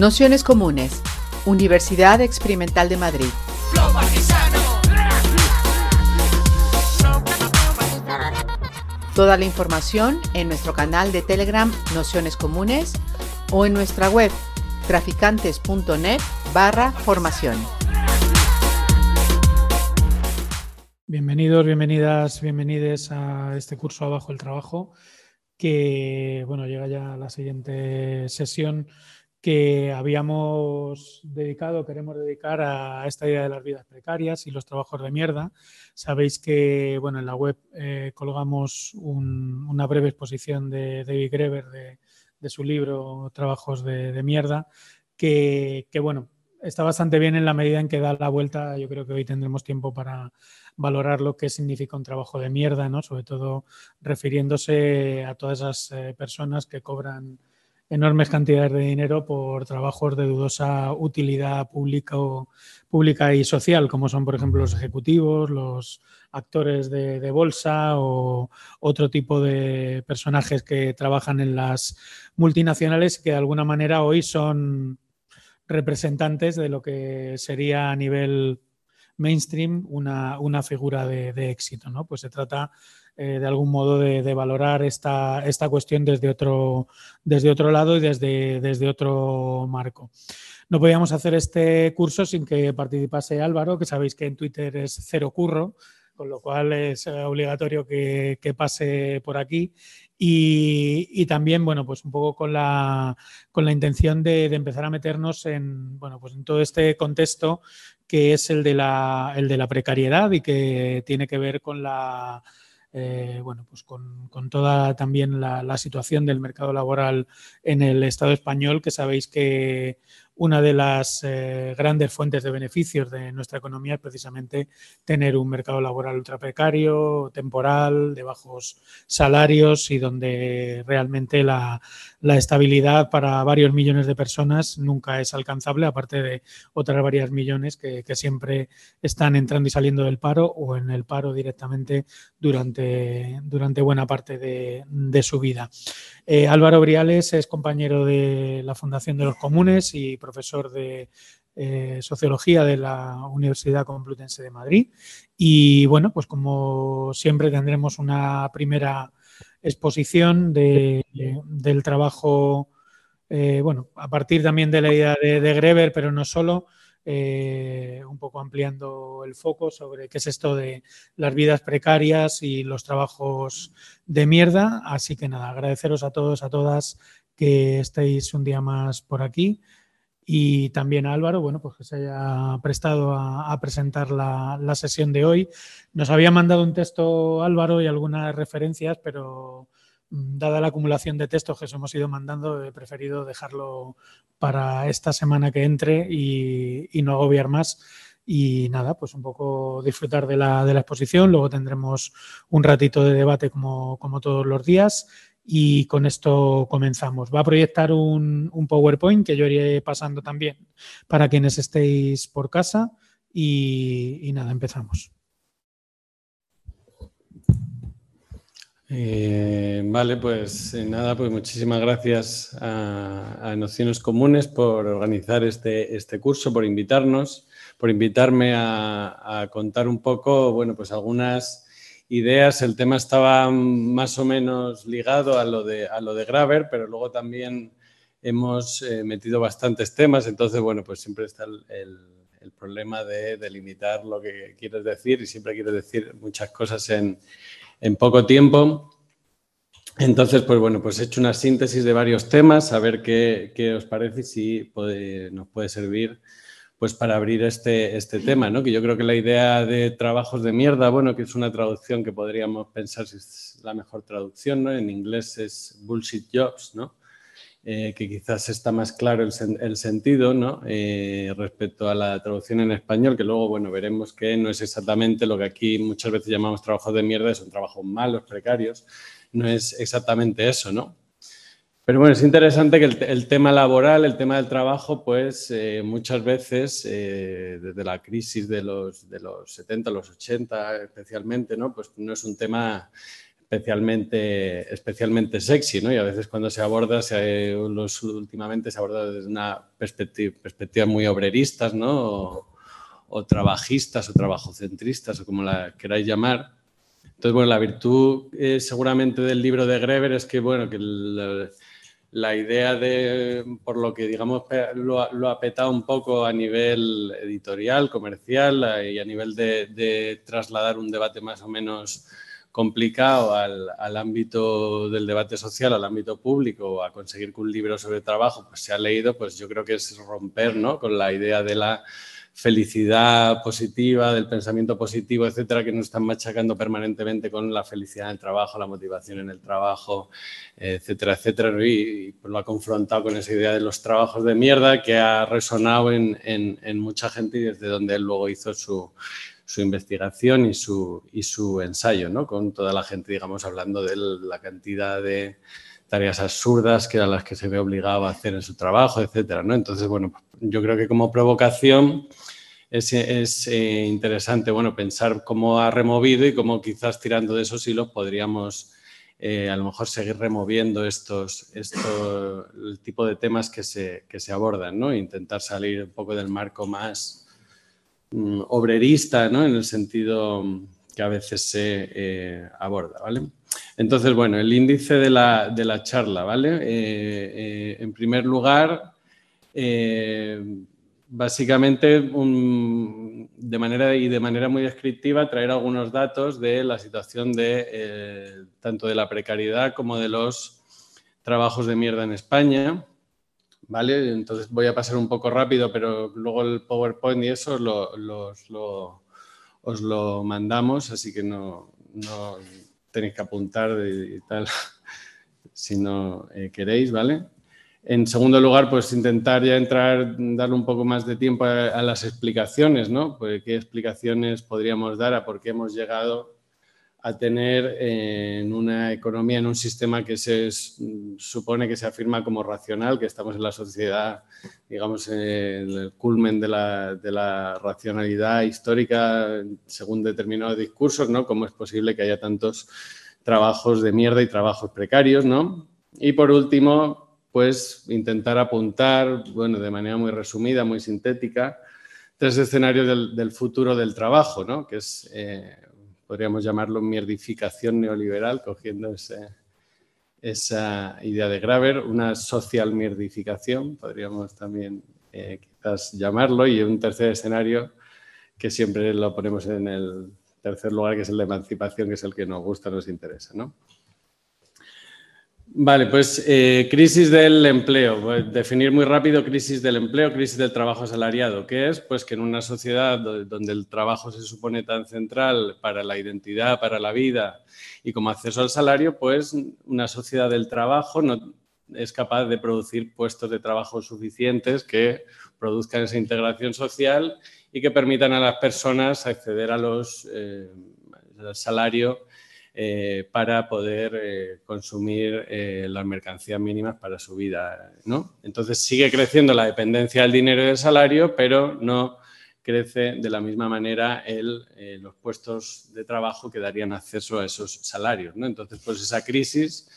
Nociones Comunes, Universidad Experimental de Madrid. Toda la información en nuestro canal de Telegram Nociones Comunes o en nuestra web traficantes.net barra formación. Bienvenidos, bienvenidas, bienvenides a este curso Abajo el Trabajo, que bueno, llega ya a la siguiente sesión que habíamos dedicado, queremos dedicar a esta idea de las vidas precarias y los trabajos de mierda. Sabéis que bueno, en la web eh, colgamos una breve exposición de David Greber de, su libro Trabajos de, mierda, que, bueno, está bastante bien en la medida en que da la vuelta. Yo creo que hoy tendremos tiempo para valorar lo que significa un trabajo de mierda, ¿no? sobre todo refiriéndose a todas esas eh, personas que cobran enormes cantidades de dinero por trabajos de dudosa utilidad pública, o, pública y social, como son, por ejemplo, los ejecutivos, los actores de, bolsa o otro tipo de personajes que trabajan en las multinacionales que de alguna manera hoy son representantes de lo que sería a nivel mainstream una, figura de, de éxito. ¿no? Pues se trata eh, de algún modo de, valorar esta, esta, cuestión desde otro, desde otro lado y desde, desde otro marco. No podíamos hacer este curso sin que participase Álvaro, que sabéis que en Twitter es cero curro, con lo cual es obligatorio que, pase por aquí. Y, también, bueno, pues un poco con la, con la intención de, empezar a meternos en, bueno, pues en todo este contexto que es el de la, el de la precariedad y que tiene que ver con la eh, bueno, pues con, toda también la, situación del mercado laboral en el Estado español, que sabéis que una de las eh, grandes fuentes de beneficios de nuestra economía es precisamente tener un mercado laboral ultra precario, temporal, de bajos salarios y donde realmente la, estabilidad para varios millones de personas nunca es alcanzable, aparte de otras varias millones que, siempre están entrando y saliendo del paro o en el paro directamente durante, durante buena parte de, su vida. Eh, Álvaro Briales es compañero de la Fundación de los Comunes y profesor de eh, Sociología de la Universidad Complutense de Madrid. Y bueno, pues como siempre tendremos una primera exposición del trabajo, eh, bueno, a partir también de la idea de, de Greber, pero no solo, eh, un poco ampliando el foco sobre qué es esto de las vidas precarias y los trabajos de mierda. Así que nada, agradeceros a todos, a todas que estéis un día más por aquí y también a Álvaro, bueno, pues que se haya prestado a, presentar la, sesión de hoy. Nos había mandado un texto Álvaro y algunas referencias, pero mm, dada la acumulación de textos que os hemos ido mandando, he preferido dejarlo para esta semana que entre y, no agobiar más. Y nada, pues un poco disfrutar de la, exposición. Luego tendremos un ratito de debate como todos los días y con esto comenzamos. Va a proyectar un, PowerPoint que yo iré pasando también para quienes estéis por casa y, nada, empezamos. Eh, vale, pues eh, nada, pues muchísimas gracias a, Nociones Comunes por organizar este, este, curso, por invitarnos, por invitarme a, a contar un poco, bueno, pues algunas ideas, el tema estaba más o menos ligado a lo de, a lo de Graver, pero luego también hemos eh, metido bastantes temas, entonces, bueno, pues siempre está el, problema de delimitar lo que quieres decir y siempre quieres decir muchas cosas en, poco tiempo. Entonces, pues bueno, pues he hecho una síntesis de varios temas, a ver qué, os parece y si nos puede servir pues para abrir este, este tema, ¿no? Que yo creo que la idea de trabajos de mierda, bueno, que es una traducción que podríamos pensar si es la mejor traducción, ¿no? En inglés es bullshit jobs, ¿no? Eh, que quizás está más claro el, sentido, ¿no? Eh, respecto a la traducción en español, que luego, bueno, veremos que no es exactamente lo que aquí muchas veces llamamos trabajos de mierda, son trabajos malos, precarios, no es exactamente eso, ¿no? Pero bueno, es interesante que el, tema laboral, el tema del trabajo, pues eh, muchas veces, eh, desde la crisis de los, de los 70, los 80 especialmente, ¿no? Pues no es un tema especialmente, especialmente sexy, ¿no? Y a veces cuando se aborda, se, los, últimamente se aborda desde una perspectiva, perspectiva muy obreristas, ¿no? O, trabajistas o trabajocentristas o como la queráis llamar. Entonces, bueno, la virtud eh, seguramente del libro de Greber es que, bueno, que la, idea de, por lo que digamos lo, ha petado un poco a nivel editorial, comercial eh, y a nivel de, trasladar un debate más o menos complicado al, ámbito del debate social, al ámbito público, a conseguir que un libro sobre trabajo pues, se ha leído, pues yo creo que es romper ¿no? con la idea de la felicidad positiva, del pensamiento positivo, etcétera, que nos están machacando permanentemente con la felicidad en el trabajo, la motivación en el trabajo, etcétera, etcétera. Y, pues, lo ha confrontado con esa idea de los trabajos de mierda que ha resonado en, en mucha gente y desde donde él luego hizo su, su investigación y su, y su ensayo, ¿no? Con toda la gente, digamos, hablando de la cantidad de tareas absurdas que eran las que se ve obligado a hacer en su trabajo, etcétera, ¿no? Entonces, bueno, yo creo que como provocación es, eh, interesante, bueno, pensar cómo ha removido y cómo quizás tirando de esos hilos podríamos eh, a lo mejor seguir removiendo estos, estos el tipo de temas que se, que se abordan, ¿no? Intentar salir un poco del marco más Mm, obrerista, ¿no? En el sentido que a veces se eh, aborda, ¿vale? Entonces, bueno, el índice de la, charla, ¿vale? Eh, eh, en primer lugar, básicamente, de manera y de manera muy descriptiva, traer algunos datos de la situación de tanto de la precariedad como de los trabajos de mierda en España. ¿vale? Entonces voy a pasar un poco rápido, pero luego el PowerPoint y eso os lo mandamos, así que no, tenéis que apuntar y tal si no eh, queréis, ¿vale? En segundo lugar, pues intentar ya entrar, darle un poco más de tiempo a, a las explicaciones, ¿no? Pues qué explicaciones podríamos dar a por qué hemos llegado a tener en una economía, en un sistema que se supone que se afirma como racional, que estamos en la sociedad, digamos, en el culmen de la, racionalidad histórica según determinados discursos, ¿no? ¿Cómo es posible que haya tantos trabajos de mierda y trabajos precarios, ¿no? Y por último, pues intentar apuntar, bueno, de manera muy resumida, muy sintética, tres escenarios del, del futuro del trabajo, ¿no? Que es... Eh, podríamos llamarlo mierdificación neoliberal, cogiendo esa idea de Graver, una social mierdificación, podríamos también eh, quizás llamarlo, y un tercer escenario que siempre lo ponemos en el tercer lugar, que es el de emancipación, que es el que nos gusta, nos interesa. ¿no? Vale, pues eh, crisis del empleo. definir muy rápido crisis del empleo, crisis del trabajo asalariado. ¿Qué es? Pues que en una sociedad donde el trabajo se supone tan central para la identidad, para la vida y como acceso al salario, pues una sociedad del trabajo no es capaz de producir puestos de trabajo suficientes que produzcan esa integración social y que permitan a las personas acceder a los eh, al salario eh, para poder eh, consumir eh, las mercancías mínimas para su vida. ¿no? Entonces sigue creciendo la dependencia del dinero y del salario, pero no crece de la misma manera el, los puestos de trabajo que darían acceso a esos salarios. ¿no? Entonces, pues esa crisis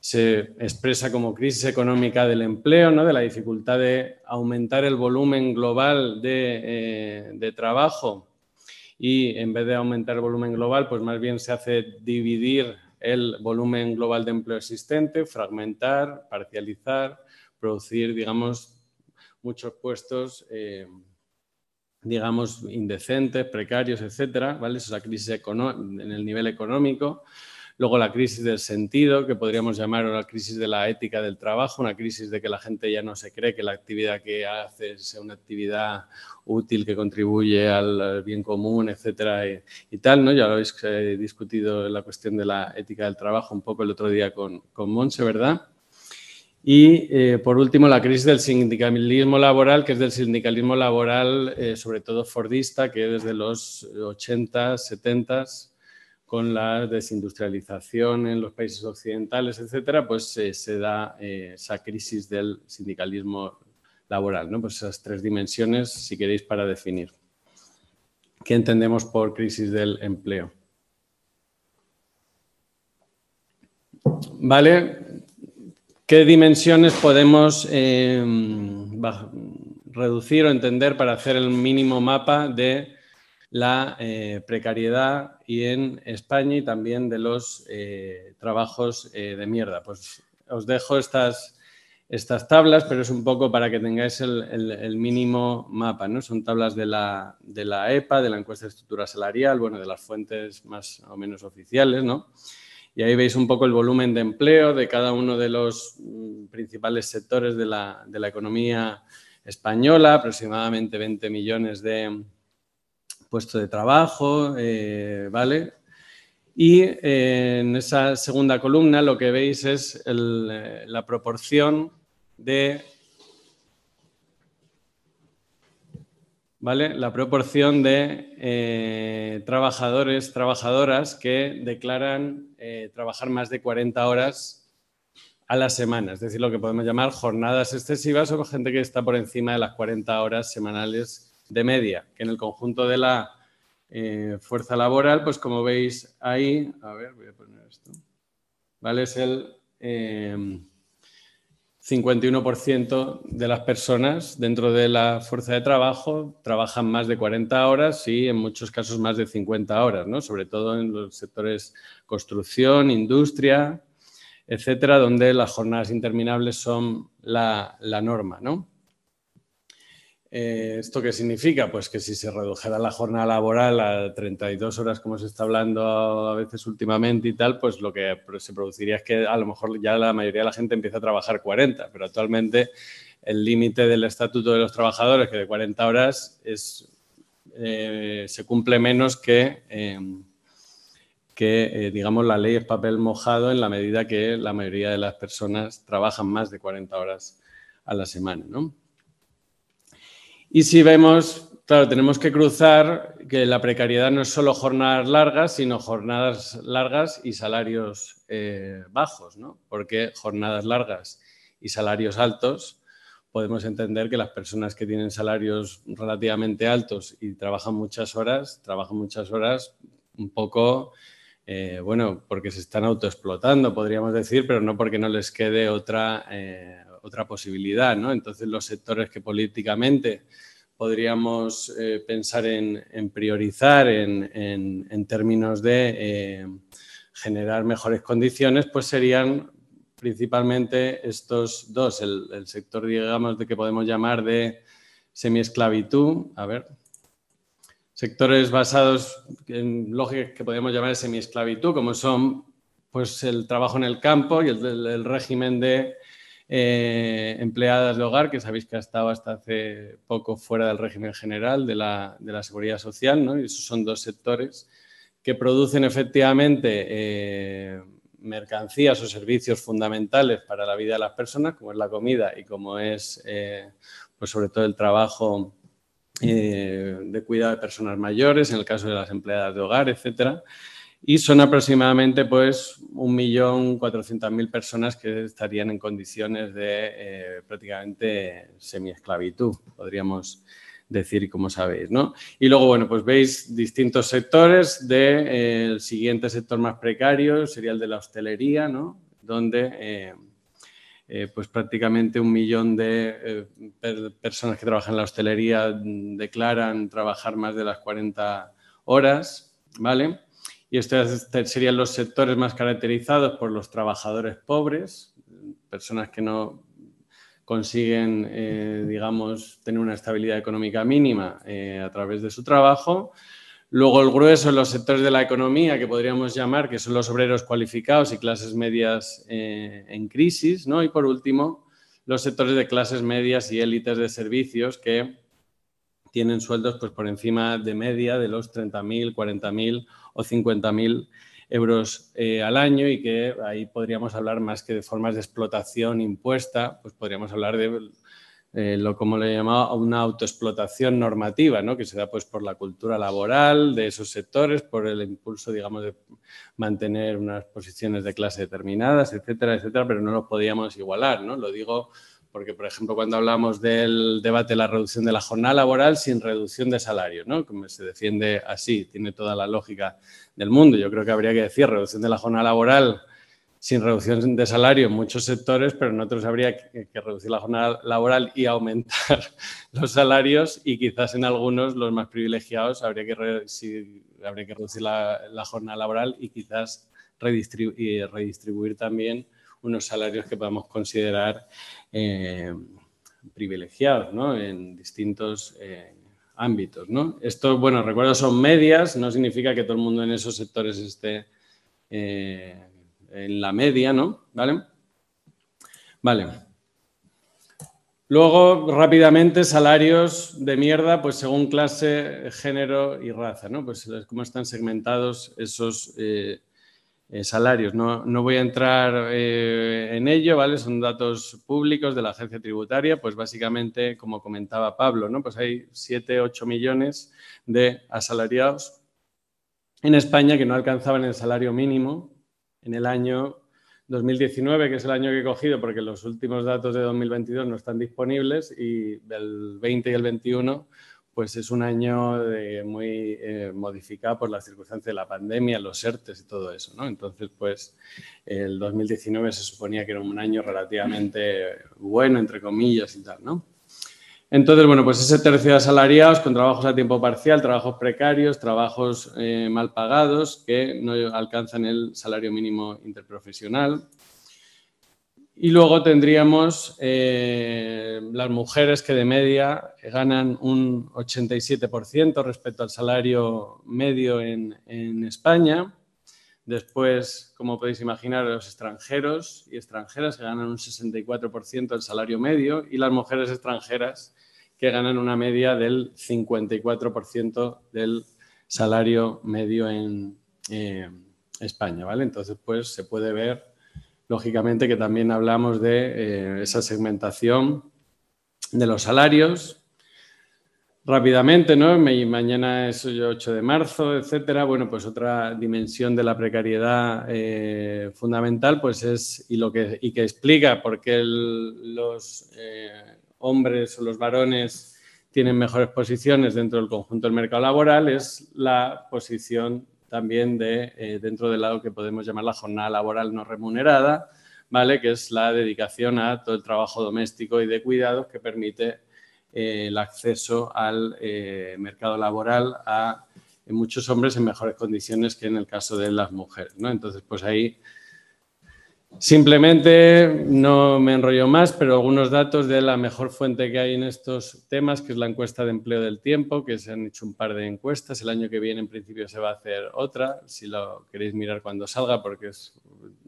se expresa como crisis económica del empleo, ¿no? de la dificultad de aumentar el volumen global de, de trabajo y en vez de aumentar el volumen global, pues más bien se hace dividir el volumen global de empleo existente, fragmentar, parcializar, producir, digamos, muchos puestos, eh, digamos, indecentes, precarios, etcétera, ¿vale? Esa crisis en el nivel económico. Luego la crisis del sentido, que podríamos llamar la crisis de la ética del trabajo, una crisis de que la gente ya no se cree que la actividad que hace sea una actividad útil que contribuye al bien común, etcétera, y, tal, ¿no? Ya lo habéis eh, discutido la cuestión de la ética del trabajo un poco el otro día con, con Monse, ¿verdad? Y eh, por último, la crisis del sindicalismo laboral, que es del sindicalismo laboral, eh, sobre todo fordista, que desde los 80, 70 con la desindustrialización en los países occidentales, etcétera, pues se da eh, esa crisis del sindicalismo laboral, ¿no? Pues esas tres dimensiones, si queréis, para definir. ¿Qué entendemos por crisis del empleo? ¿Vale? ¿Qué dimensiones podemos eh, reducir o entender para hacer el mínimo mapa de la eh, precariedad y en España y también de los eh, trabajos de mierda? Pues os dejo estas estas tablas, pero es un poco para que tengáis el, mínimo mapa, ¿no? Son tablas de la, de la, EPA, de la encuesta de estructura salarial, bueno, de las fuentes más o menos oficiales, ¿no? Y ahí veis un poco el volumen de empleo de cada uno de los mm, principales sectores de la, de la economía española, aproximadamente 20 millones de puestos de trabajo, eh, ¿vale? Y eh, en esa segunda columna lo que veis es eh, la proporción de ¿vale? La proporción de trabajadores, trabajadoras que declaran trabajar más de 40 horas a la semana, es decir, lo que podemos llamar jornadas excesivas o gente que está por encima de las 40 horas semanales de media, que en el conjunto de la eh, fuerza laboral, pues como veis ahí, a ver, voy a poner esto, ¿vale? Es el 51% eh, de las personas dentro de la fuerza de trabajo trabajan más de 40 horas y en muchos casos más de 50 horas, ¿no? Sobre todo en los sectores construcción, industria, etcétera, donde las jornadas interminables son la, la norma, ¿no? Eh, ¿Esto qué significa? Pues que si se redujera la jornada laboral a 32 horas, como se está hablando a veces últimamente y tal, pues lo que se produciría es que a lo mejor ya la mayoría de la gente empieza a trabajar 40, pero actualmente el límite del Estatuto de los Trabajadores, que de 40 horas, es, eh, se cumple menos que, em, que eh, digamos, la ley es papel mojado en la medida que la mayoría de las personas trabajan más de 40 horas a la semana, ¿no? Y si vemos, claro, tenemos que cruzar que la precariedad no es solo jornadas largas, sino jornadas largas y salarios eh, bajos, ¿no? Porque jornadas largas y salarios altos, podemos entender que las personas que tienen salarios relativamente altos y trabajan muchas horas, trabajan muchas horas un poco, eh, bueno, porque se están autoexplotando, podríamos decir, pero no porque no les quede otra, eh, otra posibilidad, ¿no? Entonces los sectores que políticamente podríamos eh, pensar en, priorizar en, términos de eh, generar mejores condiciones, pues serían principalmente estos dos, el, sector, digamos, de que podemos llamar de semiesclavitud, a ver, sectores basados en lógica que podemos llamar de semiesclavitud, como son pues el trabajo en el campo y el régimen de eh, empleadas de hogar, que sabéis que ha estado hasta hace poco fuera del régimen general de la, seguridad social, ¿no? y esos son dos sectores que producen efectivamente eh, mercancías o servicios fundamentales para la vida de las personas, como es la comida y como es, eh, pues sobre todo el trabajo de cuidado de personas mayores, en el caso de las empleadas de hogar, etcétera y son aproximadamente pues 1.400.000 personas que estarían en condiciones de eh, prácticamente semiesclavitud, podríamos decir, como sabéis. ¿no? Y luego, bueno, pues veis distintos sectores del de, eh, siguiente sector más precario, sería el de la hostelería, ¿no? donde eh, pues prácticamente un millón de personas que trabajan en la hostelería declaran trabajar más de las 40 horas, ¿vale? Y estos serían los sectores más caracterizados por los trabajadores pobres, personas que no consiguen, eh, digamos, tener una estabilidad económica mínima eh, a través de su trabajo. Luego el grueso en los sectores de la economía que podríamos llamar, que son los obreros cualificados y clases medias eh, en crisis, ¿no? Y por último, los sectores de clases medias y élites de servicios que tienen sueldos pues, por encima de media de los 30.000, 40.000 o 50.000 euros eh, al año y que ahí podríamos hablar más que de formas de explotación impuesta, pues podríamos hablar de eh, lo como le llamaba una autoexplotación normativa, ¿no? que se da pues por la cultura laboral de esos sectores, por el impulso, digamos, de mantener unas posiciones de clase determinadas, etcétera, etcétera, pero no lo podíamos igualar, ¿no? Lo digo porque, por ejemplo, cuando hablamos del debate de la reducción de la jornada laboral sin reducción de salario, ¿no? Como se defiende así, tiene toda la lógica del mundo. Yo creo que habría que decir reducción de la jornada laboral sin reducción de salario en muchos sectores, pero en otros habría que, reducir la jornada laboral y aumentar los salarios y quizás en algunos, los más privilegiados, habría que, reducir la, jornada laboral y quizás redistribuir, también unos salarios que podamos considerar eh, privilegiados en distintos eh, ámbitos. ¿no? Esto, bueno, recuerdo, son medias, no significa que todo el mundo en esos sectores esté... Eh, en la media, ¿no? ¿Vale? Vale. Luego, rápidamente, salarios de mierda, pues según clase, género y raza, ¿no? Pues cómo están segmentados esos eh, eh, salarios. No, voy a entrar eh, en ello, ¿vale? Son datos públicos de la agencia tributaria, pues básicamente, como comentaba Pablo, ¿no? Pues hay 7, 8 millones de asalariados en España que no alcanzaban el salario mínimo en el año 2019, que es el año que he cogido porque los últimos datos de 2022 no están disponibles y del 20 y el 21 pues es un año muy eh, modificado por las circunstancias de la pandemia, los ERTES y todo eso, ¿no? Entonces, pues el 2019 se suponía que era un año relativamente bueno, entre comillas y tal, ¿no? Entonces, bueno, pues ese tercio de asalariados con trabajos a tiempo parcial, trabajos precarios, trabajos eh, mal pagados que no alcanzan el salario mínimo interprofesional. Y luego tendríamos eh, las mujeres que de media ganan un 87% respecto al salario medio en, España. Después, como podéis imaginar, los extranjeros y extranjeras que ganan un 64% del salario medio y las mujeres extranjeras que ganan una media del 54% del salario medio en eh, España, ¿vale? Entonces, pues se puede ver, lógicamente, que también hablamos de eh, esa segmentación de los salarios. Rápidamente, ¿no? Mañana es el 8 de marzo, etcétera. Bueno, pues otra dimensión de la precariedad eh, fundamental, pues es, y lo que, y que explica por qué los hombres o los varones tienen mejores posiciones dentro del conjunto del mercado laboral es la posición también de eh, dentro del lado que podemos llamar la jornada laboral no remunerada, ¿vale? que es la dedicación a todo el trabajo doméstico y de cuidados que permite eh, el acceso al eh, mercado laboral a muchos hombres en mejores condiciones que en el caso de las mujeres. ¿no? Entonces, pues ahí Simplemente no me enrollo más, pero algunos datos de la mejor fuente que hay en estos temas, que es la encuesta de empleo del tiempo, que se han hecho un par de encuestas. El año que viene, en principio, se va a hacer otra, si lo queréis mirar cuando salga, porque es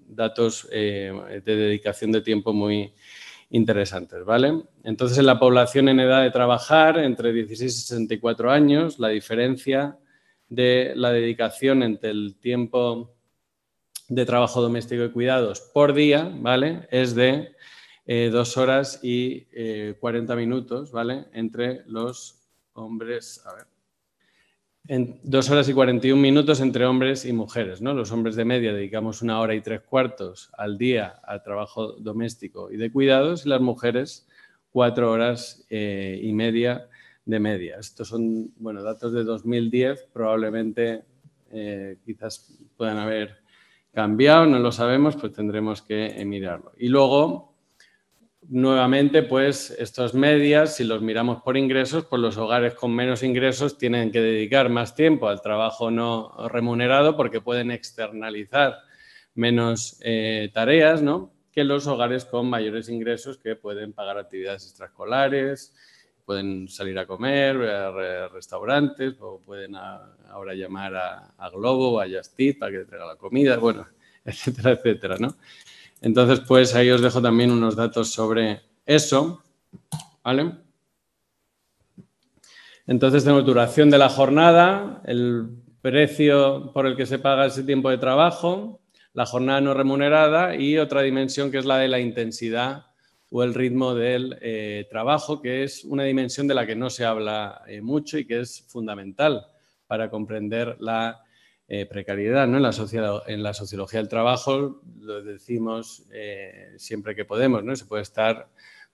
datos eh, de dedicación de tiempo muy interesantes, ¿vale? Entonces, en la población en edad de trabajar, entre 16 y 64 años, la diferencia de la dedicación entre el tiempo de trabajo doméstico y cuidados por día, ¿vale? Es de eh, dos horas y 40 eh, minutos, ¿vale? Entre los hombres, a ver, en dos horas y 41 minutos entre hombres y mujeres, ¿no? Los hombres de media dedicamos una hora y tres cuartos al día al trabajo doméstico y de cuidados y las mujeres cuatro horas eh, y media de media. Estos son, bueno, datos de 2010, probablemente quizás puedan haber cambiado, no lo sabemos, pues tendremos que mirarlo. Y luego, nuevamente, pues estos medias, si los miramos por ingresos, pues los hogares con menos ingresos tienen que dedicar más tiempo al trabajo no remunerado porque pueden externalizar menos eh, tareas, ¿no? Que los hogares con mayores ingresos que pueden pagar actividades extraescolares, pueden salir a comer, a restaurantes, o pueden ahora llamar a, Globo o a Justit para que traiga la comida, bueno, etcétera, etcétera, ¿no? Entonces, pues ahí os dejo también unos datos sobre eso, ¿vale? Entonces tenemos duración de la jornada, el precio por el que se paga ese tiempo de trabajo, la jornada no remunerada y otra dimensión que es la de la intensidad o el ritmo del eh, trabajo, que es una dimensión de la que no se habla eh, mucho y que es fundamental para comprender la eh, precariedad. ¿no? En, la sociología del trabajo lo decimos siempre que podemos, ¿no? se puede estar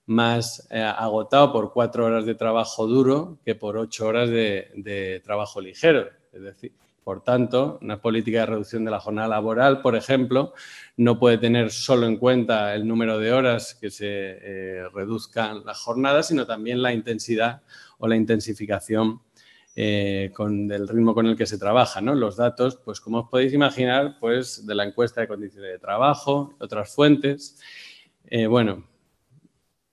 más agotado por cuatro horas de trabajo duro que por ocho horas de trabajo ligero. Es decir, Por tanto, una política de reducción de la jornada laboral, por ejemplo, no puede tener solo en cuenta el número de horas que se eh, reduzcan las jornadas, sino también la intensidad o la intensificación eh, con el ritmo con el que se trabaja. ¿no? Los datos, pues como os podéis imaginar, pues de la encuesta de condiciones de trabajo, otras fuentes. Eh, bueno,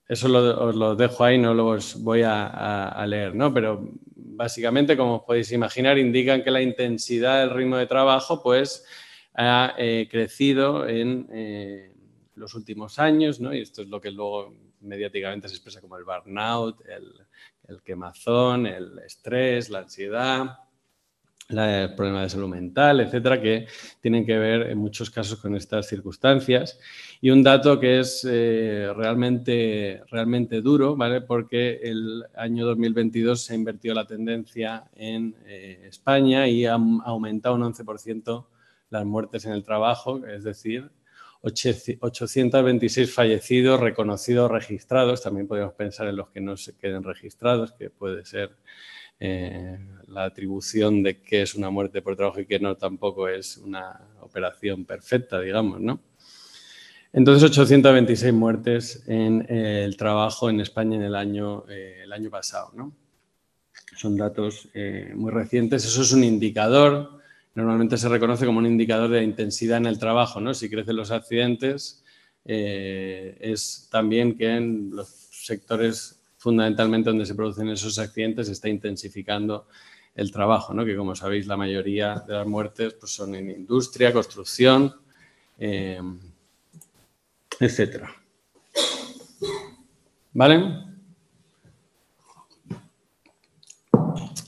eso os lo dejo ahí, no lo voy a, leer, ¿no? Pero básicamente, como os podéis imaginar, indican que la intensidad del ritmo de trabajo, pues, ha eh, crecido en los últimos años, ¿no? Y esto es lo que luego mediáticamente se expresa como el burnout, el quemazón, el estrés, la ansiedad, el problema de salud mental, etcétera, que tienen que ver en muchos casos con estas circunstancias. Y un dato que es eh, realmente, realmente duro, ¿vale? Porque el año 2022 se invertió la tendencia en eh, España y ha aumentado un 11% las muertes en el trabajo, es decir, 826 fallecidos reconocidos, registrados. También podemos pensar en los que no se queden registrados, que puede ser eh, la atribución de qué es una muerte por trabajo y qué no tampoco es una operación perfecta, digamos, ¿no? Entonces, 826 muertes en eh, el trabajo en España en el año, eh, el año pasado, ¿no? Son datos muy recientes. Eso es un indicador normalmente se reconoce como un indicador de intensidad en el trabajo, ¿no? Si crecen los accidentes, eh, es también que en los sectores fundamentalmente donde se producen esos accidentes está intensificando el trabajo, ¿no? que como sabéis la mayoría de las muertes pues, son en industria, construcción, eh, etcétera. ¿Vale?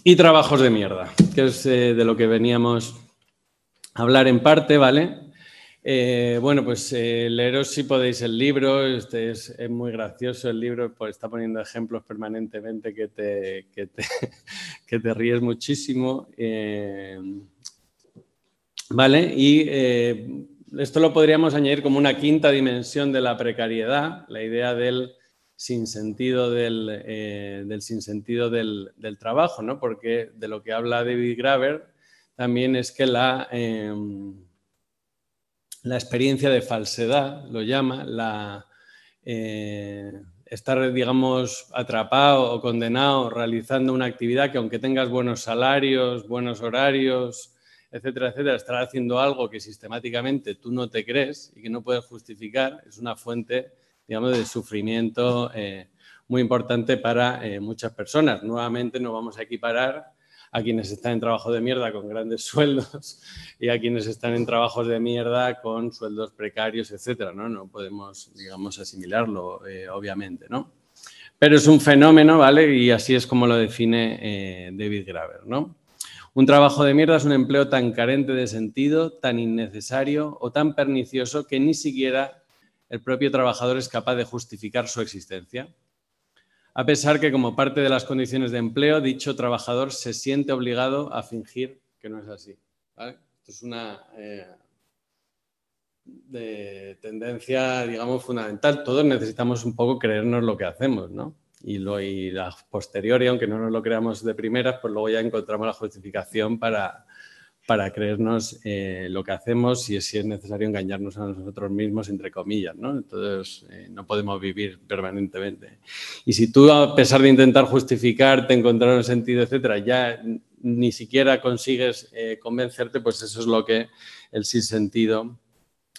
Y trabajos de mierda, que es eh, de lo que veníamos a hablar en parte, ¿vale? Eh, bueno, pues eh, leeros si podéis el libro, este es, muy gracioso el libro, pues está poniendo ejemplos permanentemente que te, que te, ríes muchísimo. ¿Vale? Y esto lo podríamos añadir como una quinta dimensión de la precariedad, la idea del sin sentido del, eh, del sinsentido del, del, trabajo, ¿no? Porque de lo que habla David Graver también es que la, la experiencia de falsedad, lo llama, la, eh, estar, digamos, atrapado o condenado realizando una actividad que aunque tengas buenos salarios, buenos horarios, etcétera, etcétera, estar haciendo algo que sistemáticamente tú no te crees y que no puedes justificar, es una fuente digamos, de sufrimiento eh, muy importante para eh, muchas personas. Nuevamente no vamos a equiparar a quienes están en trabajo de mierda con grandes sueldos y a quienes están en trabajos de mierda con sueldos precarios, etcétera, ¿no? No podemos, digamos, asimilarlo, eh, obviamente, ¿no? Pero es un fenómeno, ¿vale? Y así es como lo define David Graver, ¿no? Un trabajo de mierda es un empleo tan carente de sentido, tan innecesario o tan pernicioso que ni siquiera el propio trabajador es capaz de justificar su existencia. A pesar que como parte de las condiciones de empleo, dicho trabajador se siente obligado a fingir que no es así. Esto es una eh, de tendencia, digamos, fundamental. Todos necesitamos un poco creernos lo que hacemos, ¿no? Y, lo, y posteriori, aunque no nos lo creamos de primeras, pues luego ya encontramos la justificación para, para creernos eh, lo que hacemos y si es necesario engañarnos a nosotros mismos, entre comillas, ¿no? Entonces, eh, no podemos vivir permanentemente. Y si tú, a pesar de intentar justificarte, encontrar un sentido, etcétera, ya ni siquiera consigues eh, convencerte, pues eso es lo que el sinsentido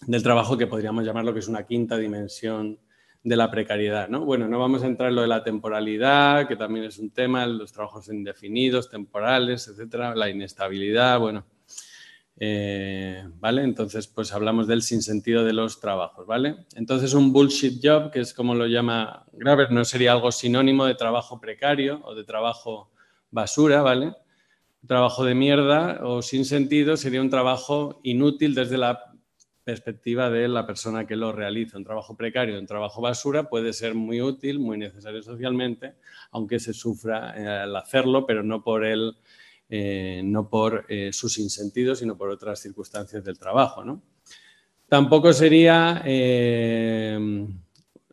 del trabajo que podríamos llamar lo que es una quinta dimensión de la precariedad, ¿no? Bueno, no vamos a entrar en lo de la temporalidad, que también es un tema, los trabajos indefinidos, temporales, etcétera, la inestabilidad, bueno, eh, ¿Vale? Entonces, pues hablamos del sinsentido de los trabajos, ¿vale? Entonces, un bullshit job, que es como lo llama Graver, no sería algo sinónimo de trabajo precario o de trabajo basura, ¿vale? trabajo de mierda o sin sentido sería un trabajo inútil desde la perspectiva de la persona que lo realiza. Un trabajo precario, un trabajo basura puede ser muy útil, muy necesario socialmente, aunque se sufra eh, al hacerlo, pero no por el eh, no por eh, sus insentidos, sino por otras circunstancias del trabajo. ¿no? Tampoco sería eh,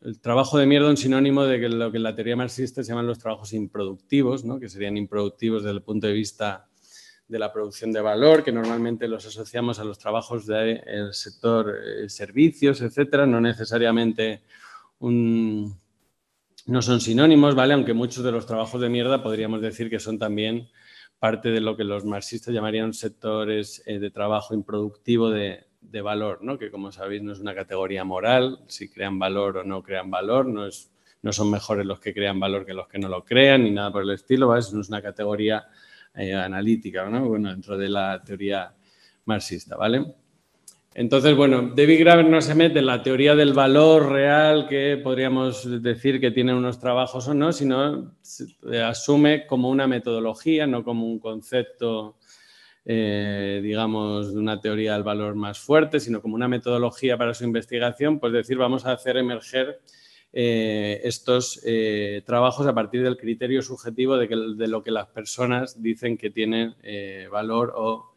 el trabajo de mierda un sinónimo de lo que en la teoría marxista se llaman los trabajos improductivos, ¿no? que serían improductivos desde el punto de vista de la producción de valor, que normalmente los asociamos a los trabajos del sector eh, servicios, etcétera, no necesariamente no son sinónimos, ¿vale? Aunque muchos de los trabajos de mierda podríamos decir que son también parte de lo que los marxistas llamarían sectores eh, de trabajo improductivo de, valor, ¿no? que como sabéis no es una categoría moral, si crean valor o no crean valor, no, es, no son mejores los que crean valor que los que no lo crean, ni nada por el estilo, ¿vale? no es una categoría eh, analítica, ¿no? bueno, dentro de la teoría marxista, ¿vale? Entonces, bueno, David Graeber no se mete en la teoría del valor real que podríamos decir que tienen unos trabajos o no, sino asume como una metodología, no como un concepto eh, digamos, de una teoría del valor más fuerte, sino como una metodología para su investigación, pues decir, vamos a hacer emerger eh, estos eh, trabajos a partir del criterio subjetivo de, lo que las personas dicen que tienen valor o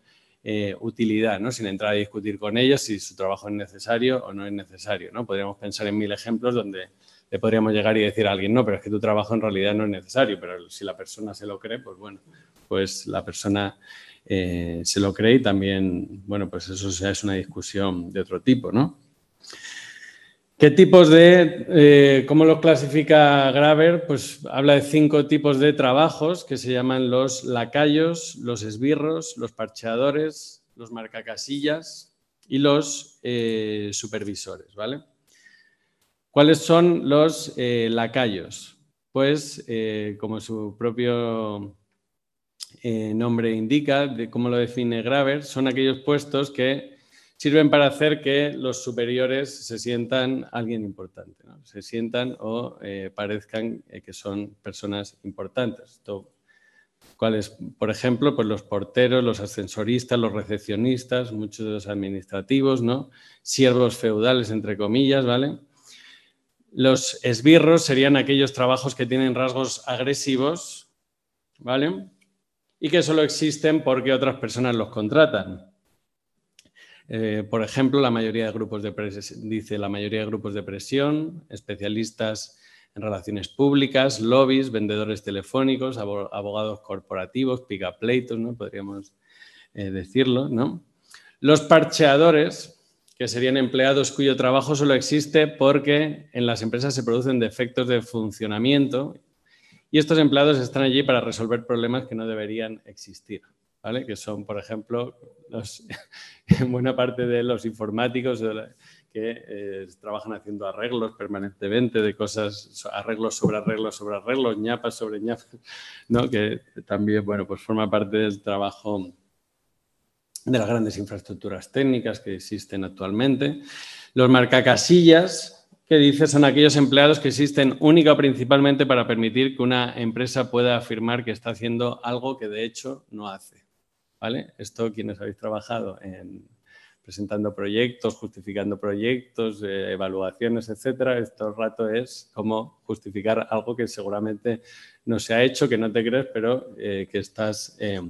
utilidad, ¿no? sin entrar a discutir con ellos si su trabajo es necesario o no es necesario. ¿no? Podríamos pensar en mil ejemplos donde le podríamos llegar y decir a alguien, no, pero es que tu trabajo en realidad no es necesario, pero si la persona se lo cree, pues bueno, pues la persona eh, se lo cree y también, bueno, pues eso ya es una discusión de otro tipo, ¿no? ¿Qué tipos de, eh, cómo los clasifica Graver? Pues habla de cinco tipos de trabajos que se llaman los lacayos, los esbirros, los parcheadores, los marcacasillas y los eh, supervisores, ¿vale? ¿Cuáles son los lacayos? Pues, como su propio eh, nombre indica, de cómo lo define Graver, son aquellos puestos que sirven para hacer que los superiores se sientan alguien importante, se sientan o eh, parezcan eh, que son personas importantes. ¿Cuáles? Por ejemplo, pues los porteros, los ascensoristas, los recepcionistas, muchos de los administrativos, ¿no? Siervos feudales, entre comillas, ¿vale? Los esbirros serían aquellos trabajos que tienen rasgos agresivos, ¿vale? y que solo existen porque otras personas los contratan. Eh, por ejemplo, la mayoría de grupos de dice la mayoría de grupos de presión, especialistas en relaciones públicas, lobbies, vendedores telefónicos, abogados corporativos, picapleitos, ¿no? podríamos eh, decirlo. ¿no? Los parcheadores, que serían empleados cuyo trabajo solo existe porque en las empresas se producen defectos de funcionamiento y estos empleados están allí para resolver problemas que no deberían existir, Que son, por ejemplo, en buena parte de los informáticos que eh, trabajan haciendo arreglos permanentemente de cosas, arreglos sobre arreglos sobre arreglos, ñapas sobre ñapas, ¿no? Que también, bueno, pues forma parte del trabajo de las grandes infraestructuras técnicas que existen actualmente. Los marcacasillas, que dice son aquellos empleados que existen única o principalmente para permitir que una empresa pueda afirmar que está haciendo algo que de hecho no hace. ¿Vale? Esto quienes habéis trabajado en presentando proyectos, justificando proyectos, eh, evaluaciones, etcétera, esto rato es como justificar algo que seguramente no se ha hecho, que no te crees, pero eh, que estás eh,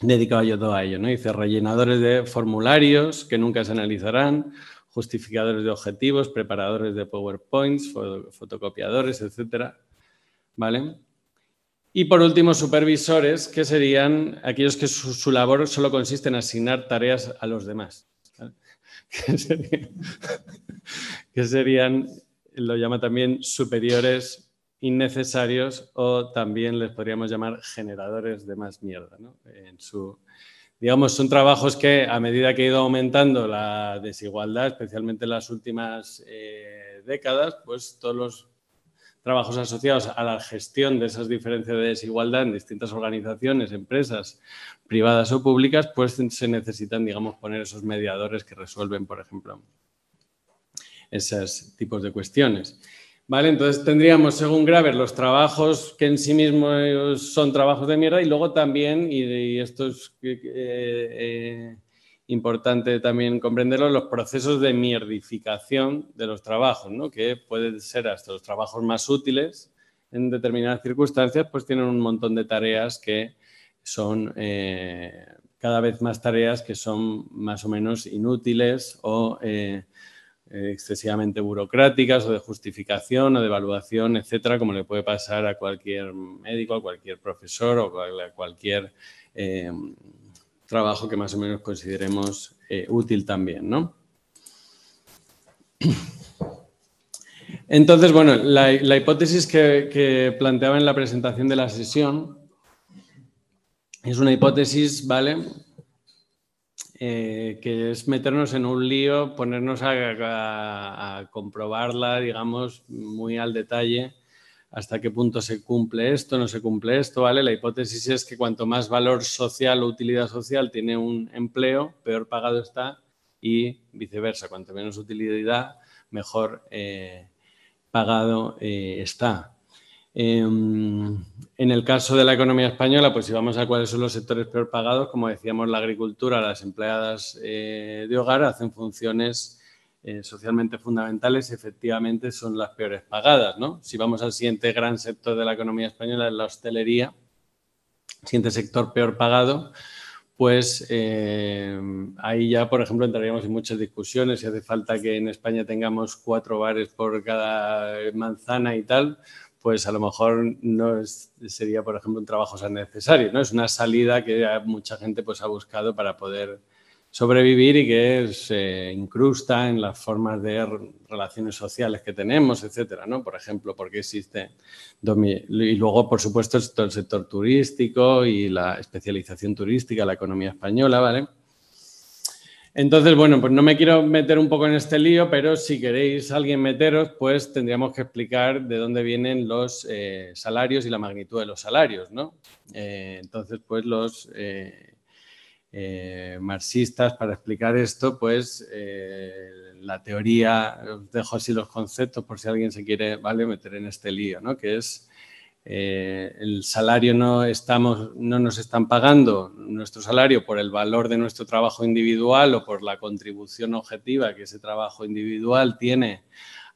dedicado yo todo a ello. ¿no? Dice rellenadores de formularios que nunca se analizarán, justificadores de objetivos, preparadores de PowerPoints, fotocopiadores, etcétera. ¿Vale? Y por último, supervisores, que serían aquellos que su, labor solo consiste en asignar tareas a los demás. Que, serían, lo llama también superiores innecesarios o también les podríamos llamar generadores de más mierda. ¿no? En su digamos, son trabajos que a medida que ha ido aumentando la desigualdad, especialmente en las últimas eh, décadas, pues todos los trabajos asociados a la gestión de esas diferencias de desigualdad en distintas organizaciones, empresas privadas o públicas, pues se necesitan, digamos, poner esos mediadores que resuelven, por ejemplo, esos tipos de cuestiones. ¿Vale? Entonces tendríamos, según Graver, los trabajos que en sí mismos son trabajos de mierda y luego también, y, esto es eh, eh, importante también comprenderlo, los procesos de mierdificación de los trabajos, ¿no? que pueden ser hasta los trabajos más útiles en determinadas circunstancias, pues tienen un montón de tareas que son eh, cada vez más tareas que son más o menos inútiles o excesivamente burocráticas o de justificación o de evaluación, etcétera, como le puede pasar a cualquier médico, a cualquier profesor o a cualquier trabajo que más o menos consideremos útil también, ¿no? Entonces, bueno, la, hipótesis que, planteaba en la presentación de la sesión es una hipótesis, ¿vale? Eh, que es meternos en un lío, ponernos a, comprobarla, digamos, muy al detalle, hasta qué punto se cumple esto, no se cumple esto, ¿vale? La hipótesis es que cuanto más valor social o utilidad social tiene un empleo, peor pagado está y viceversa, cuanto menos utilidad, mejor eh, pagado eh, está. Em, en el caso de la economía española, pues si vamos a cuáles son los sectores peor pagados, como decíamos, la agricultura, las empleadas eh, de hogar hacen funciones socialmente fundamentales efectivamente son las peores pagadas. ¿no? Si vamos al siguiente gran sector de la economía española, la hostelería, siguiente sector peor pagado, pues eh, ahí ya, por ejemplo, entraríamos en muchas discusiones. Si hace falta que en España tengamos cuatro bares por cada manzana y tal, pues a lo mejor no sería, por ejemplo, un trabajo tan necesario. ¿no? Es una salida que mucha gente pues, ha buscado para poder sobrevivir y que se incrusta en las formas de relaciones sociales que tenemos, etcétera, ¿no? Por ejemplo, porque existe y luego, por supuesto, el sector turístico y la especialización turística, la economía española, ¿vale? Entonces, bueno, pues no me quiero meter un poco en este lío, pero si queréis alguien meteros, pues tendríamos que explicar de dónde vienen los eh, salarios y la magnitud de los salarios, ¿no? Eh, entonces, pues los eh, eh, marxistas para explicar esto, pues eh, la teoría, os dejo así los conceptos por si alguien se quiere ¿vale? meter en este lío, ¿no? que es eh, el salario no, estamos, no nos están pagando nuestro salario por el valor de nuestro trabajo individual o por la contribución objetiva que ese trabajo individual tiene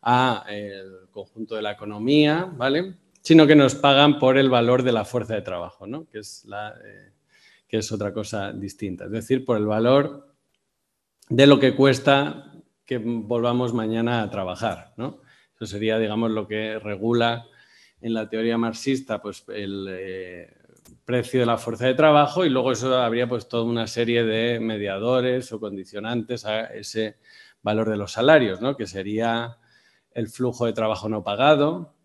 al conjunto de la economía, ¿vale? sino que nos pagan por el valor de la fuerza de trabajo, ¿no? que es la que es otra cosa distinta. Es decir, por el valor de lo que cuesta que volvamos mañana a trabajar. ¿no? Eso sería, digamos, lo que regula en la teoría marxista pues, el eh, precio de la fuerza de trabajo y luego eso habría pues, toda una serie de mediadores o condicionantes a ese valor de los salarios, ¿no? que sería el flujo de trabajo no pagado,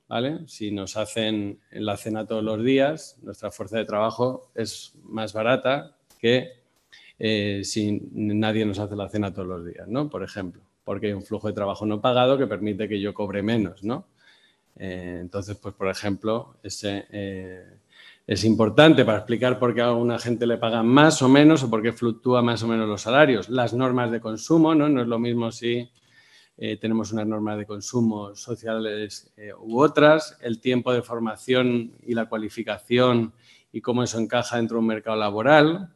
si nos hacen la cena todos los días, nuestra fuerza de trabajo es más barata que eh, si nadie nos hace la cena todos los días, ¿no? Por ejemplo, porque hay un flujo de trabajo no pagado que permite que yo cobre menos, ¿no? Eh, entonces, pues, por ejemplo, eh, es importante para explicar por qué a una gente le pagan más o menos o por qué fluctúa más o menos los salarios. Las normas de consumo, ¿no? No es lo mismo si eh, tenemos unas normas de consumo sociales eh, u otras, el tiempo de formación y la cualificación y cómo eso encaja dentro de un mercado laboral.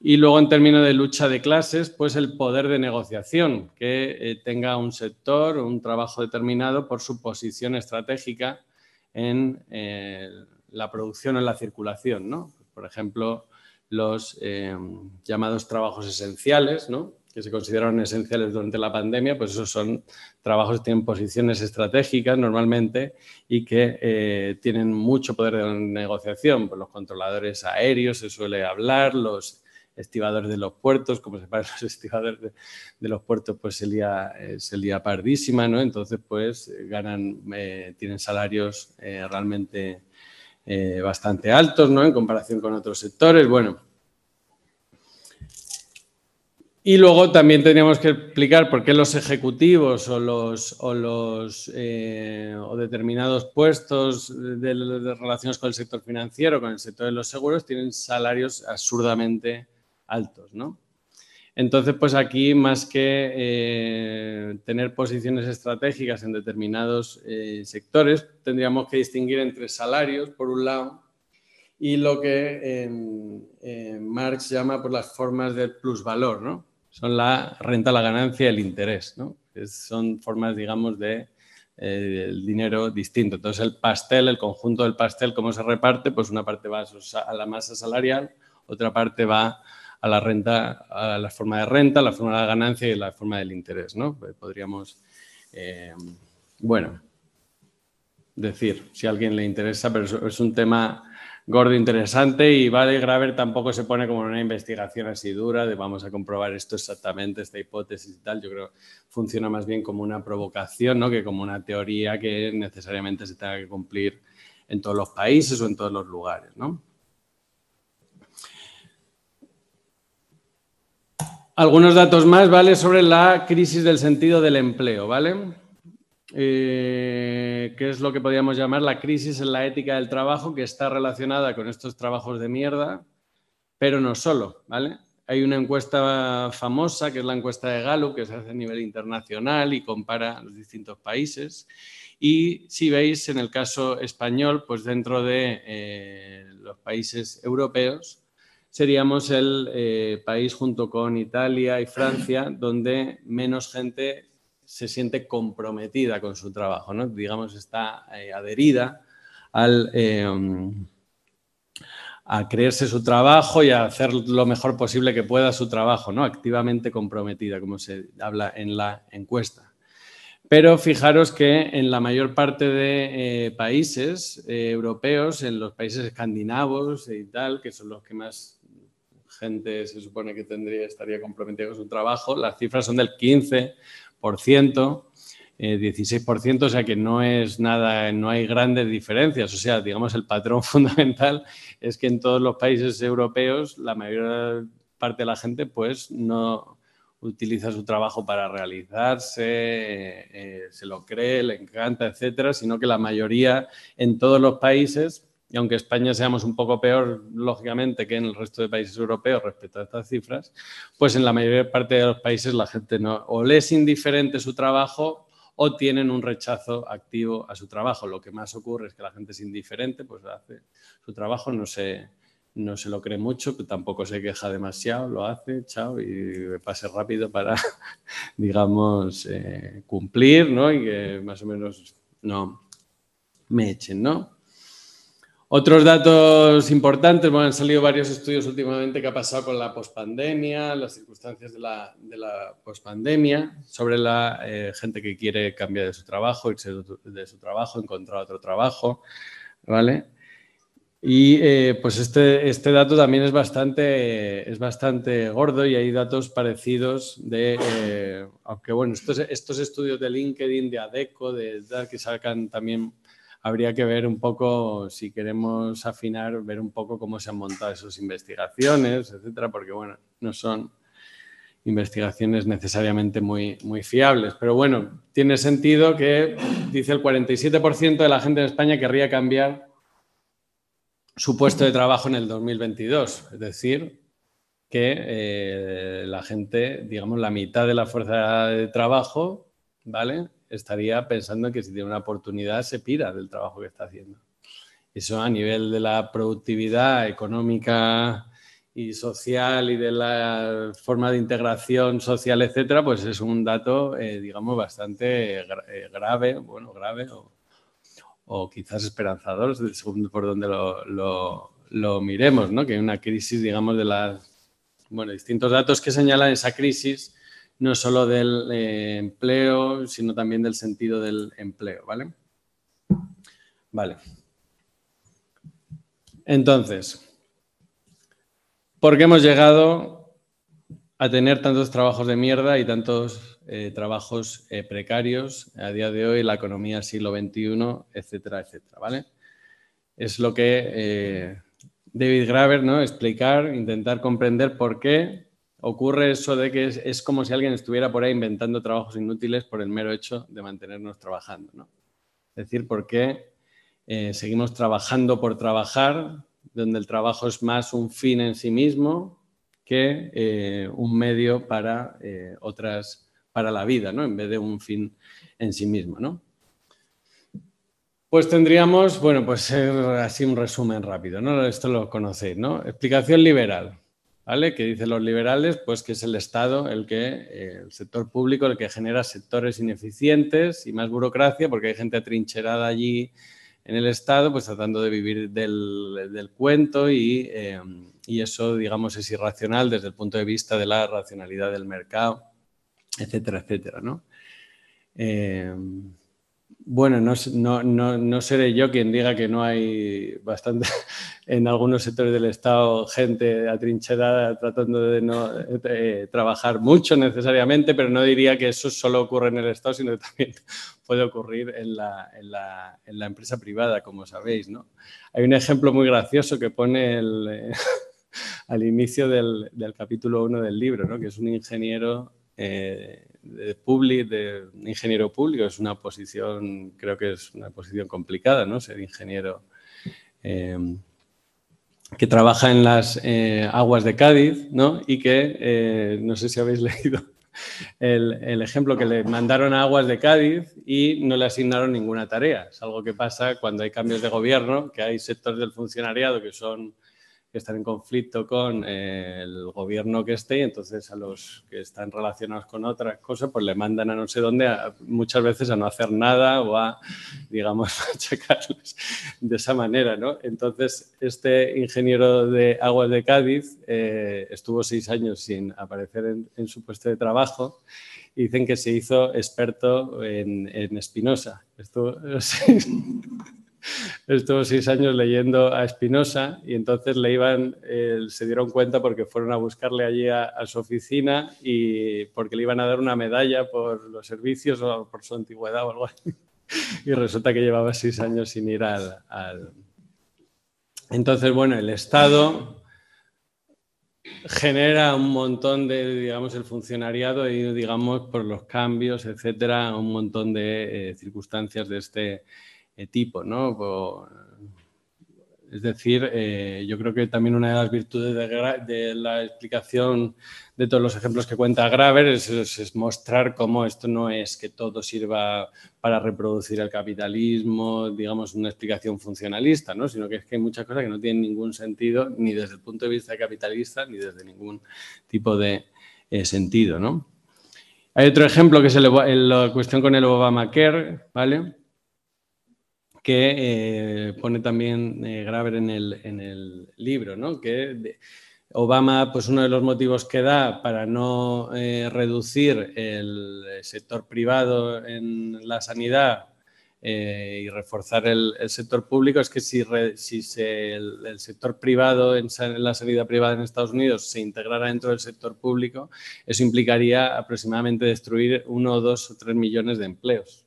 Y luego, en términos de lucha de clases, pues el poder de negociación, que eh, tenga un sector, un trabajo determinado por su posición estratégica en la producción o en la circulación. ¿no? Por ejemplo, los llamados trabajos esenciales, ¿no? Que se consideraron esenciales durante la pandemia, pues esos son trabajos que tienen posiciones estratégicas normalmente y que eh, tienen mucho poder de negociación. Pues los controladores aéreos se suele hablar, los estibadores de los puertos, como se pagan los estibadores de, los puertos, pues se lía, eh, se lía pardísima, ¿no? Entonces, pues ganan, eh, tienen salarios realmente bastante altos, ¿no? En comparación con otros sectores. Bueno, y luego también tendríamos que explicar por qué los ejecutivos o los, o eh, determinados puestos de, relaciones con el sector financiero, con el sector de los seguros, tienen salarios absurdamente altos, ¿no? Entonces, pues aquí más que eh, tener posiciones estratégicas en determinados eh, sectores, tendríamos que distinguir entre salarios, por un lado, y lo que Marx llama por las formas de plusvalor, ¿no? Son la renta, la ganancia y el interés, ¿no? son formas, digamos, de eh, dinero distinto. Entonces, el pastel, el conjunto del pastel, ¿cómo se reparte? Pues una parte va a la masa salarial, otra parte va a la renta, a la forma de renta, la forma de la ganancia y la forma del interés, ¿no? Pues podríamos, eh, bueno. decir, si a alguien le interesa, pero es un tema gordo interesante y Vale Graver tampoco se pone como una investigación así dura de vamos a comprobar esto exactamente, esta hipótesis y tal. Yo creo que funciona más bien como una provocación, ¿no? Que como una teoría que necesariamente se tenga que cumplir en todos los países o en todos los lugares, ¿no? Algunos datos más, ¿vale? Sobre la crisis del sentido del empleo, ¿vale? Eh, que es lo que podríamos llamar la crisis en la ética del trabajo, que está relacionada con estos trabajos de mierda, pero no solo, ¿vale? Hay una encuesta famosa, que es la encuesta de Gallup, que se hace a nivel internacional y compara los distintos países. Y si veis, en el caso español, pues dentro de eh, los países europeos, seríamos el eh, país junto con Italia y Francia donde menos gente se siente comprometida con su trabajo, ¿no? digamos, está eh, adherida eh, a creerse su trabajo y a hacer lo mejor posible que pueda su trabajo, ¿no? activamente comprometida, como se habla en la encuesta. Pero fijaros que en la mayor parte de eh, países europeos, en los países escandinavos y tal, que son los que más gente se supone que tendría, estaría comprometida con su trabajo, las cifras son del 15 16%, eh, o sea que no es nada, no hay grandes diferencias. O sea, digamos, el patrón fundamental es que en todos los países europeos la mayor parte de la gente pues no utiliza su trabajo para realizarse, eh, se lo cree, le encanta, etcétera, sino que la mayoría en todos los países y aunque España seamos un poco peor, lógicamente, que en el resto de países europeos respecto a estas cifras, pues en la mayor parte de los países la gente o le es indiferente su trabajo o tienen un rechazo activo a su trabajo. Lo que más ocurre es que la gente es indiferente, pues hace su trabajo, no se, no se lo cree mucho, pero tampoco se queja demasiado, lo hace, chao, y pase rápido para, digamos, eh, cumplir, ¿no? Y que más o menos no me echen, ¿no? Otros datos importantes, bueno, han salido varios estudios últimamente que ha pasado con la pospandemia, las circunstancias de la, de la pospandemia, sobre la eh, gente que quiere cambiar de su trabajo, irse de su trabajo, encontrar otro trabajo, ¿vale? Y eh, pues este, este dato también es bastante, es bastante gordo y hay datos parecidos de, eh, aunque bueno, estos, estos estudios de LinkedIn, de ADECO, de que sacan también habría que ver un poco, si queremos afinar, ver un poco cómo se han montado esas investigaciones, etcétera, porque bueno, no son investigaciones necesariamente muy, muy fiables. Pero bueno, tiene sentido que dice el 47% de la gente en España querría cambiar su puesto de trabajo en el 2022. Es decir, que eh, la gente, digamos, la mitad de la fuerza de trabajo, ¿vale? Estaría pensando que si tiene una oportunidad se pira del trabajo que está haciendo. Eso a nivel de la productividad económica y social y de la forma de integración social, etcétera, pues es un dato, eh, digamos, bastante eh, grave, bueno, grave o, quizás esperanzador, según por donde lo, lo, miremos, ¿no? Que hay una crisis, digamos, de las, bueno, distintos datos que señalan esa crisis no solo del eh, empleo, sino también del sentido del empleo, ¿vale? Vale. Entonces, ¿por qué hemos llegado a tener tantos trabajos de mierda y tantos eh, trabajos eh, precarios a día de hoy, la economía siglo XXI, etcétera, etcétera, ¿vale? Es lo que David Graver, ¿no? Explicar, intentar comprender por qué ocurre eso de que es, como si alguien estuviera por ahí inventando trabajos inútiles por el mero hecho de mantenernos trabajando. ¿no? Es decir, ¿por qué eh, seguimos trabajando por trabajar, donde el trabajo es más un fin en sí mismo que eh, un medio para eh, otras, para la vida, ¿no? en vez de un fin en sí mismo. ¿no? Pues tendríamos, bueno, pues así un resumen rápido, ¿no? Esto lo conocéis, ¿no? Explicación liberal. ¿Vale? Que dicen los liberales, pues que es el Estado el que, eh, el sector público, el que genera sectores ineficientes y más burocracia, porque hay gente atrincherada allí en el Estado, pues tratando de vivir del, cuento y, eh, y, eso, digamos, es irracional desde el punto de vista de la racionalidad del mercado, etcétera, etcétera, ¿no? Eh, Bueno, no, seré yo quien diga que no hay bastante en algunos sectores del Estado gente atrincherada tratando de no trabajar mucho necesariamente, pero no diría que eso solo ocurre en el Estado, sino que también puede ocurrir en la, empresa privada, como sabéis. ¿no? Hay un ejemplo muy gracioso que pone al inicio del, capítulo 1 del libro, ¿no? que es un ingeniero eh, de, de ingeniero público es una posición, creo que es una posición complicada, ¿no? Ser ingeniero eh, que trabaja en las eh, aguas de Cádiz, ¿no? Y que, no sé si habéis leído el, el, ejemplo que le mandaron a aguas de Cádiz y no le asignaron ninguna tarea. Es algo que pasa cuando hay cambios de gobierno, que hay sectores del funcionariado que son que están en conflicto con eh, el gobierno que esté y entonces a los que están relacionados con otras cosas pues le mandan a no sé dónde muchas veces a no hacer nada o a digamos checarles de esa manera ¿no? entonces este ingeniero de aguas de Cádiz eh, estuvo seis años sin aparecer en, su puesto de trabajo y dicen que se hizo experto en, en Espinosa estuvo estuvo seis años leyendo a Espinosa y entonces le iban, eh, se dieron cuenta porque fueron a buscarle allí a, su oficina y porque le iban a dar una medalla por los servicios o por su antigüedad o algo. Y resulta que llevaba seis años sin ir al... Entonces, bueno, el Estado genera un montón de, digamos, el funcionariado y, digamos, por los cambios, etcétera, un montón de eh, circunstancias de este tipo, ¿no? Es decir, eh, yo creo que también una de las virtudes de, la explicación de todos los ejemplos que cuenta Graver es, mostrar cómo esto no es que todo sirva para reproducir el capitalismo, digamos, una explicación funcionalista, ¿no? sino que es que hay muchas cosas que no tienen ningún sentido ni desde el punto de vista capitalista ni desde ningún tipo de eh, sentido. ¿no? Hay otro ejemplo que es la cuestión con el Obamacare, ¿vale? Que eh, pone también eh, Graver en el, en el, libro, ¿no? que Obama, pues uno de los motivos que da para no eh, reducir el sector privado en la sanidad y reforzar el, sector público es que si, si el, sector privado en, la sanidad privada en Estados Unidos se integrara dentro del sector público, eso implicaría aproximadamente destruir uno, dos o tres millones de empleos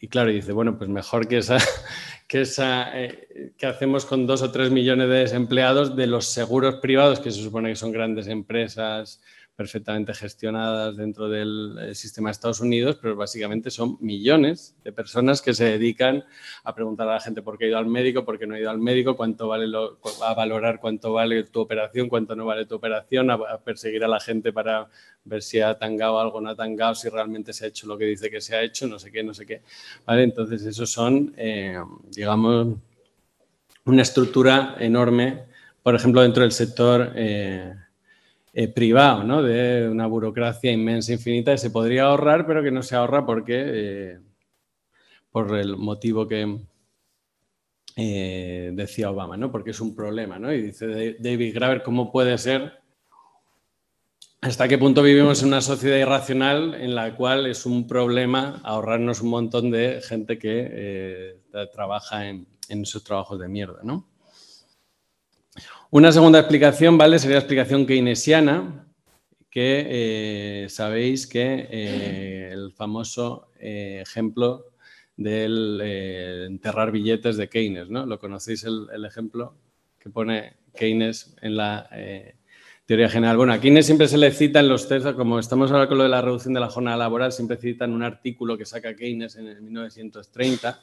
y claro, dice, bueno, pues mejor que esa, que esa eh, que hacemos con dos o tres millones de desempleados de los seguros privados, que se supone que son grandes empresas perfectamente gestionadas dentro del eh, sistema de Estados Unidos, pero básicamente son millones de personas que se dedican a preguntar a la gente por qué ha ido al médico, por qué no ha ido al médico, cuánto vale a valorar cuánto vale tu operación, cuánto no vale tu operación, a, perseguir a la gente para ver si ha tangado algo no ha tangado, si realmente se ha hecho lo que dice que se ha hecho, no sé qué, no sé qué. ¿Vale? Entonces, esos son, eh, digamos, una estructura enorme, por ejemplo, dentro del sector. Eh, eh, privado, ¿no? de una burocracia inmensa, infinita, que se podría ahorrar, pero que no se ahorra porque, eh, por el motivo que eh, decía Obama, ¿no? porque es un problema. ¿no? Y dice David Graver, ¿cómo puede ser? ¿Hasta qué punto vivimos en una sociedad irracional en la cual es un problema ahorrarnos un montón de gente que trabaja en, en esos trabajos de mierda, ¿no? Una segunda explicación, ¿vale? Sería la explicación keynesiana, que eh, sabéis que eh, el famoso eh, ejemplo del enterrar billetes de Keynes, ¿no? ¿Lo conocéis el, ejemplo que pone Keynes en la teoría general? Bueno, a Keynes siempre se le cita en los textos, como estamos ahora con lo de la reducción de la jornada laboral, siempre citan un artículo que saca Keynes en el 1930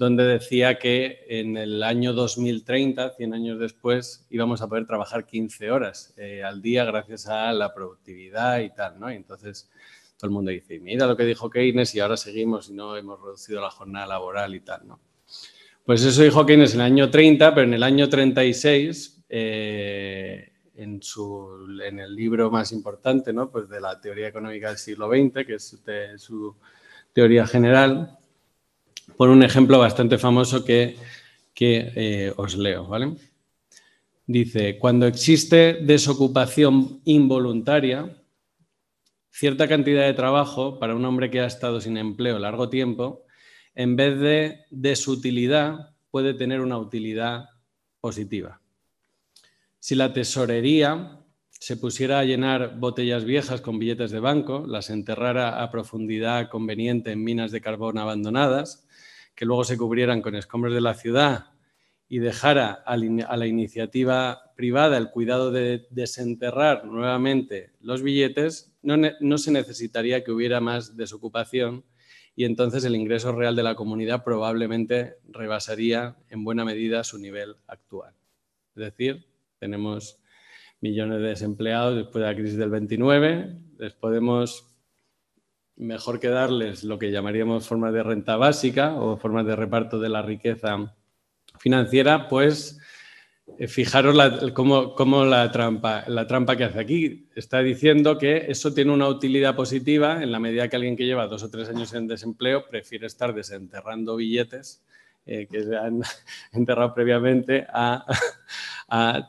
donde decía que en el año 2030, 100 años después, íbamos a poder trabajar 15 horas eh, al día gracias a la productividad y tal, ¿no? Y entonces todo el mundo dice, mira lo que dijo Keynes y ahora seguimos y no hemos reducido la jornada laboral y tal, ¿no? Pues eso dijo Keynes en el año 30, pero en el año 36, eh, en, su, en el libro más importante, ¿no? Pues de la teoría económica del siglo XX, que es su teoría general, por un ejemplo bastante famoso que, eh, os leo, ¿vale? Dice, cuando existe desocupación involuntaria, cierta cantidad de trabajo para un hombre que ha estado sin empleo largo tiempo, en vez de, de su utilidad, puede tener una utilidad positiva. Si la tesorería se pusiera a llenar botellas viejas con billetes de banco, las enterrara a profundidad conveniente en minas de carbón abandonadas, que luego se cubrieran con escombros de la ciudad y dejara a la iniciativa privada el cuidado de desenterrar nuevamente los billetes, no, no, se necesitaría que hubiera más desocupación y entonces el ingreso real de la comunidad probablemente rebasaría en buena medida su nivel actual. Es decir, tenemos millones de desempleados después de la crisis del 29, les podemos mejor que darles lo que llamaríamos formas de renta básica o formas de reparto de la riqueza financiera, pues eh, fijaros cómo, la, trampa, la trampa que hace aquí. Está diciendo que eso tiene una utilidad positiva en la medida que alguien que lleva dos o tres años en desempleo prefiere estar desenterrando billetes eh, que se han enterrado previamente a,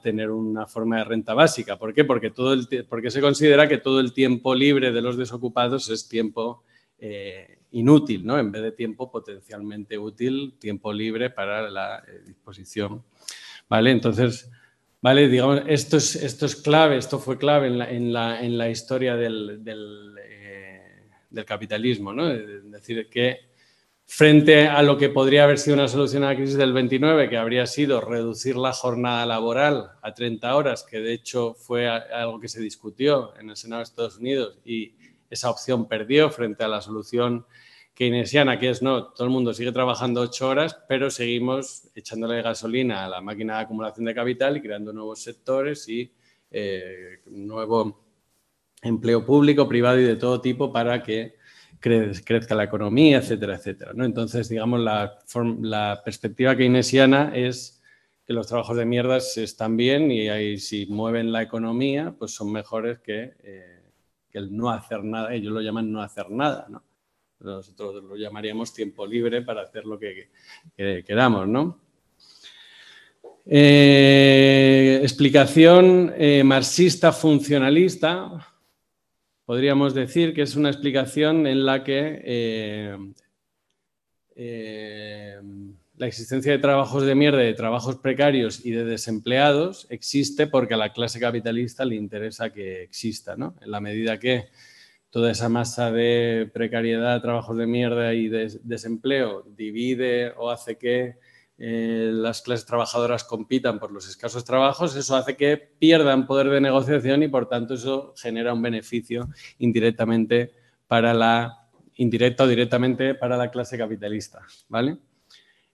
tener una forma de renta básica. ¿Por qué? Porque, todo el, porque se considera que todo el tiempo libre de los desocupados es tiempo eh, inútil, ¿no? En vez de tiempo potencialmente útil, tiempo libre para la eh, disposición. ¿Vale? Entonces, ¿vale? Digamos, esto es, esto es clave, esto fue clave en la, historia del, del, del capitalismo, ¿no? Es decir, que frente a lo que podría haber sido una solución a la crisis del 29, que habría sido reducir la jornada laboral a 30 horas, que de hecho fue algo que se discutió en el Senado de Estados Unidos y esa opción perdió frente a la solución keynesiana, que es no, todo el mundo sigue trabajando 8 horas, pero seguimos echándole gasolina a la máquina de acumulación de capital y creando nuevos sectores y eh, nuevo empleo público, privado y de todo tipo para que crezca la economía, etcétera, etcétera. ¿no? Entonces, digamos, la, perspectiva keynesiana es que los trabajos de mierdas están bien y ahí, si mueven la economía, pues son mejores que, eh, que, el no hacer nada. Ellos lo llaman no hacer nada, ¿no? Nosotros lo llamaríamos tiempo libre para hacer lo que, queramos, ¿no? Eh, explicación eh, marxista funcionalista podríamos decir que es una explicación en la que eh, eh, la existencia de trabajos de mierda, de trabajos precarios y de desempleados existe porque a la clase capitalista le interesa que exista, ¿no? En la medida que toda esa masa de precariedad, trabajos de mierda y de desempleo divide o hace que eh, las clases trabajadoras compitan por los escasos trabajos, eso hace que pierdan poder de negociación y por tanto eso genera un beneficio indirectamente para la indirecta o directamente para la clase capitalista, ¿vale?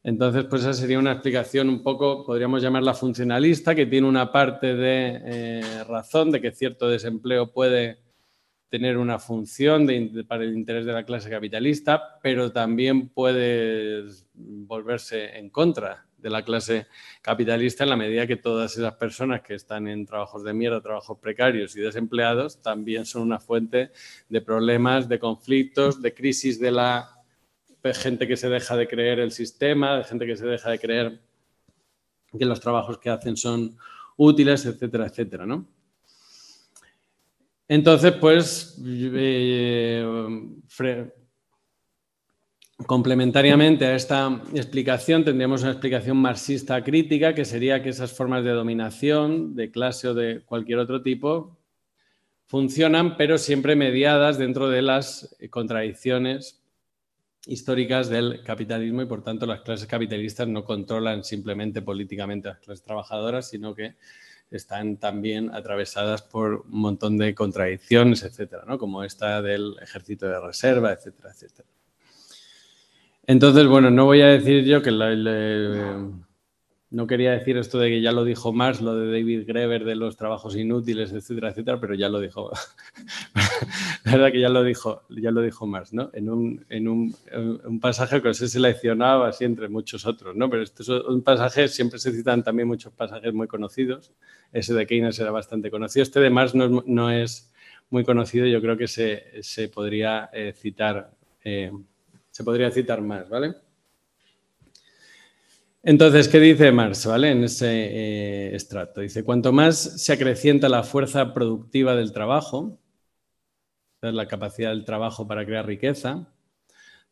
Entonces, pues esa sería una explicación un poco, podríamos llamarla funcionalista, que tiene una parte de eh, razón de que cierto desempleo puede tener una función para el interés de la clase capitalista, pero también puede volverse en contra de la clase capitalista en la medida que todas esas personas que están en trabajos de mierda, trabajos precarios y desempleados también son una fuente de problemas, de conflictos, de crisis de la gente que se deja de creer el sistema, de gente que se deja de creer que los trabajos que hacen son útiles, etcétera, etcétera, ¿no? Entonces, pues, eh, complementariamente a esta explicación, tendríamos una explicación marxista crítica, que sería que esas formas de dominación, de clase o de cualquier otro tipo, funcionan, pero siempre mediadas dentro de las contradicciones históricas del capitalismo y por tanto las clases capitalistas no controlan simplemente políticamente a las clases trabajadoras, sino que están también atravesadas por un montón de contradicciones, etcétera, ¿no? como esta del ejército de reserva, etcétera, etcétera. Entonces, bueno, no voy a decir yo que no quería decir esto de que ya lo dijo Marx, lo de David Greber de los trabajos inútiles, etcétera, etcétera, pero ya lo dijo. La verdad que ya lo dijo, ya lo dijo Marx, ¿no? En un, en un, pasaje que os he seleccionado así entre muchos otros, ¿no? Pero este es un pasaje, siempre se citan también muchos pasajes muy conocidos. Ese de Keynes era bastante conocido. Este de Marx no, es muy conocido, yo creo que se, podría eh, citar. Eh, se podría citar más, ¿vale? Entonces, ¿qué dice Marx ¿vale? en ese eh, estrato? Dice, cuanto más se acrecienta la fuerza productiva del trabajo, la capacidad del trabajo para crear riqueza,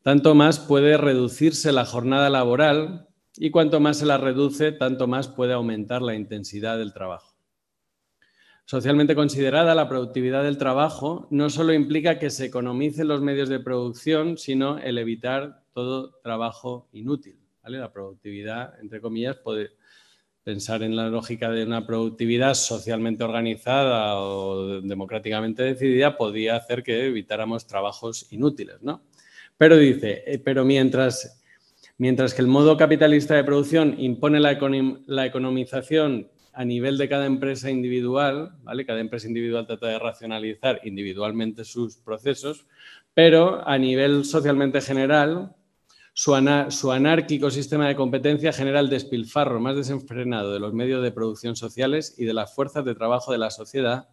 tanto más puede reducirse la jornada laboral y cuanto más se la reduce, tanto más puede aumentar la intensidad del trabajo. Socialmente considerada, la productividad del trabajo no solo implica que se economicen los medios de producción, sino el evitar todo trabajo inútil. La productividad, entre comillas, puede pensar en la lógica de una productividad socialmente organizada o democráticamente decidida, podía hacer que evitáramos trabajos inútiles, ¿no? Pero dice, eh, pero mientras, mientras que el modo capitalista de producción impone la, la economización a nivel de cada empresa individual, ¿vale? Cada empresa individual trata de racionalizar individualmente sus procesos, pero a nivel socialmente general, su, anárquico sistema de competencia genera el despilfarro más desenfrenado de los medios de producción sociales y de las fuerzas de trabajo de la sociedad,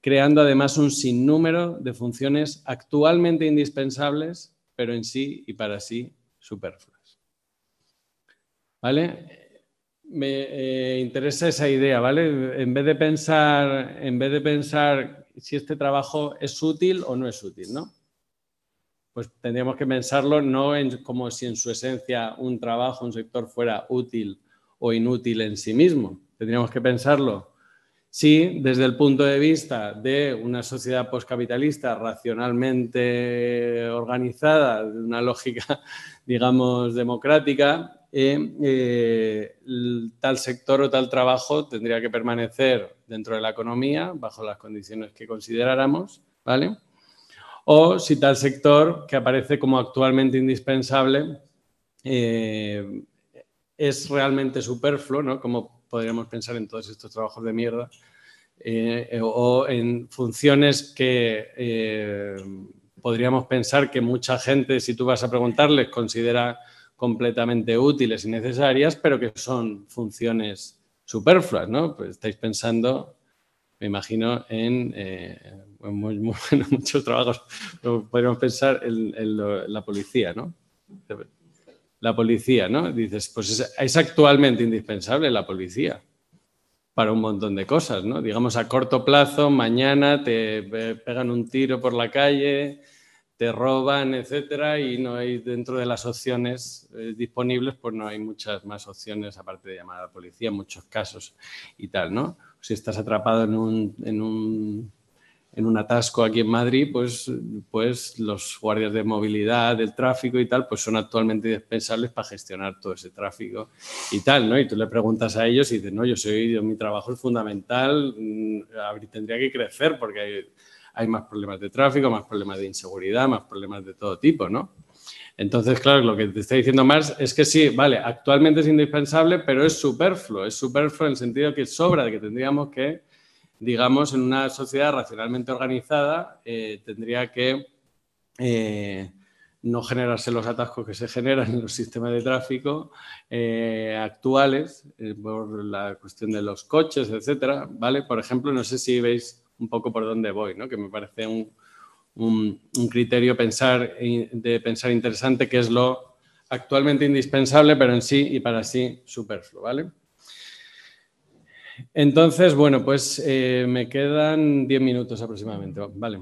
creando además un sinnúmero de funciones actualmente indispensables pero en sí y para sí superfluas. ¿Vale? Me eh, interesa esa idea, ¿vale? En vez de pensar, en vez de pensar si este trabajo es útil o no es útil, ¿no? Pues tendríamos que pensarlo no en, como si en su esencia un trabajo, un sector fuera útil o inútil en sí mismo. Tendríamos que pensarlo Sí, desde el punto de vista de una sociedad poscapitalista racionalmente organizada, de una lógica, digamos, democrática, eh, eh, tal sector o tal trabajo tendría que permanecer dentro de la economía bajo las condiciones que consideráramos, ¿vale? O si tal sector que aparece como actualmente indispensable eh, es realmente superfluo, ¿no? Como podríamos pensar en todos estos trabajos de mierda, eh, o en funciones que eh, podríamos pensar que mucha gente, si tú vas a preguntarles, considera completamente útiles y necesarias, pero que son funciones superfluas, ¿no? Pues estáis pensando, me imagino, en eh, muchos trabajos, podríamos pensar en, la policía, ¿no? la policía, ¿no? Dices, pues es, actualmente indispensable la policía para un montón de cosas, ¿no? Digamos a corto plazo, mañana te pegan un tiro por la calle, te roban, etcétera, y no hay dentro de las opciones eh, disponibles, pues no hay muchas más opciones aparte de llamar a la policía en muchos casos y tal, ¿no? Si estás atrapado en un atasco aquí en Madrid, pues, pues los guardias de movilidad, del tráfico y tal, pues son actualmente indispensables para gestionar todo ese tráfico y tal, ¿no? Y tú le preguntas a ellos y dicen, no, yo soy, mi trabajo es fundamental, mm, tendría que crecer porque hay, hay más problemas de tráfico, más problemas de inseguridad, más problemas de todo tipo, ¿no? Entonces, claro, lo que te está diciendo Marx es que sí, vale, actualmente es indispensable, pero es superfluo, es superfluo en el sentido que sobra, de que tendríamos que digamos, en una sociedad racionalmente organizada, eh, tendría que eh, no generarse los atascos que se generan en los sistemas de tráfico eh, actuales por la cuestión de los coches, etcétera, ¿vale? Por ejemplo, no sé si veis un poco por dónde voy, ¿no? Que me parece un, un, un criterio pensar, de pensar interesante que es lo actualmente indispensable, pero en sí y para sí superfluo, ¿vale? Entonces, bueno, pues eh, me quedan 10 minutos aproximadamente. Vale.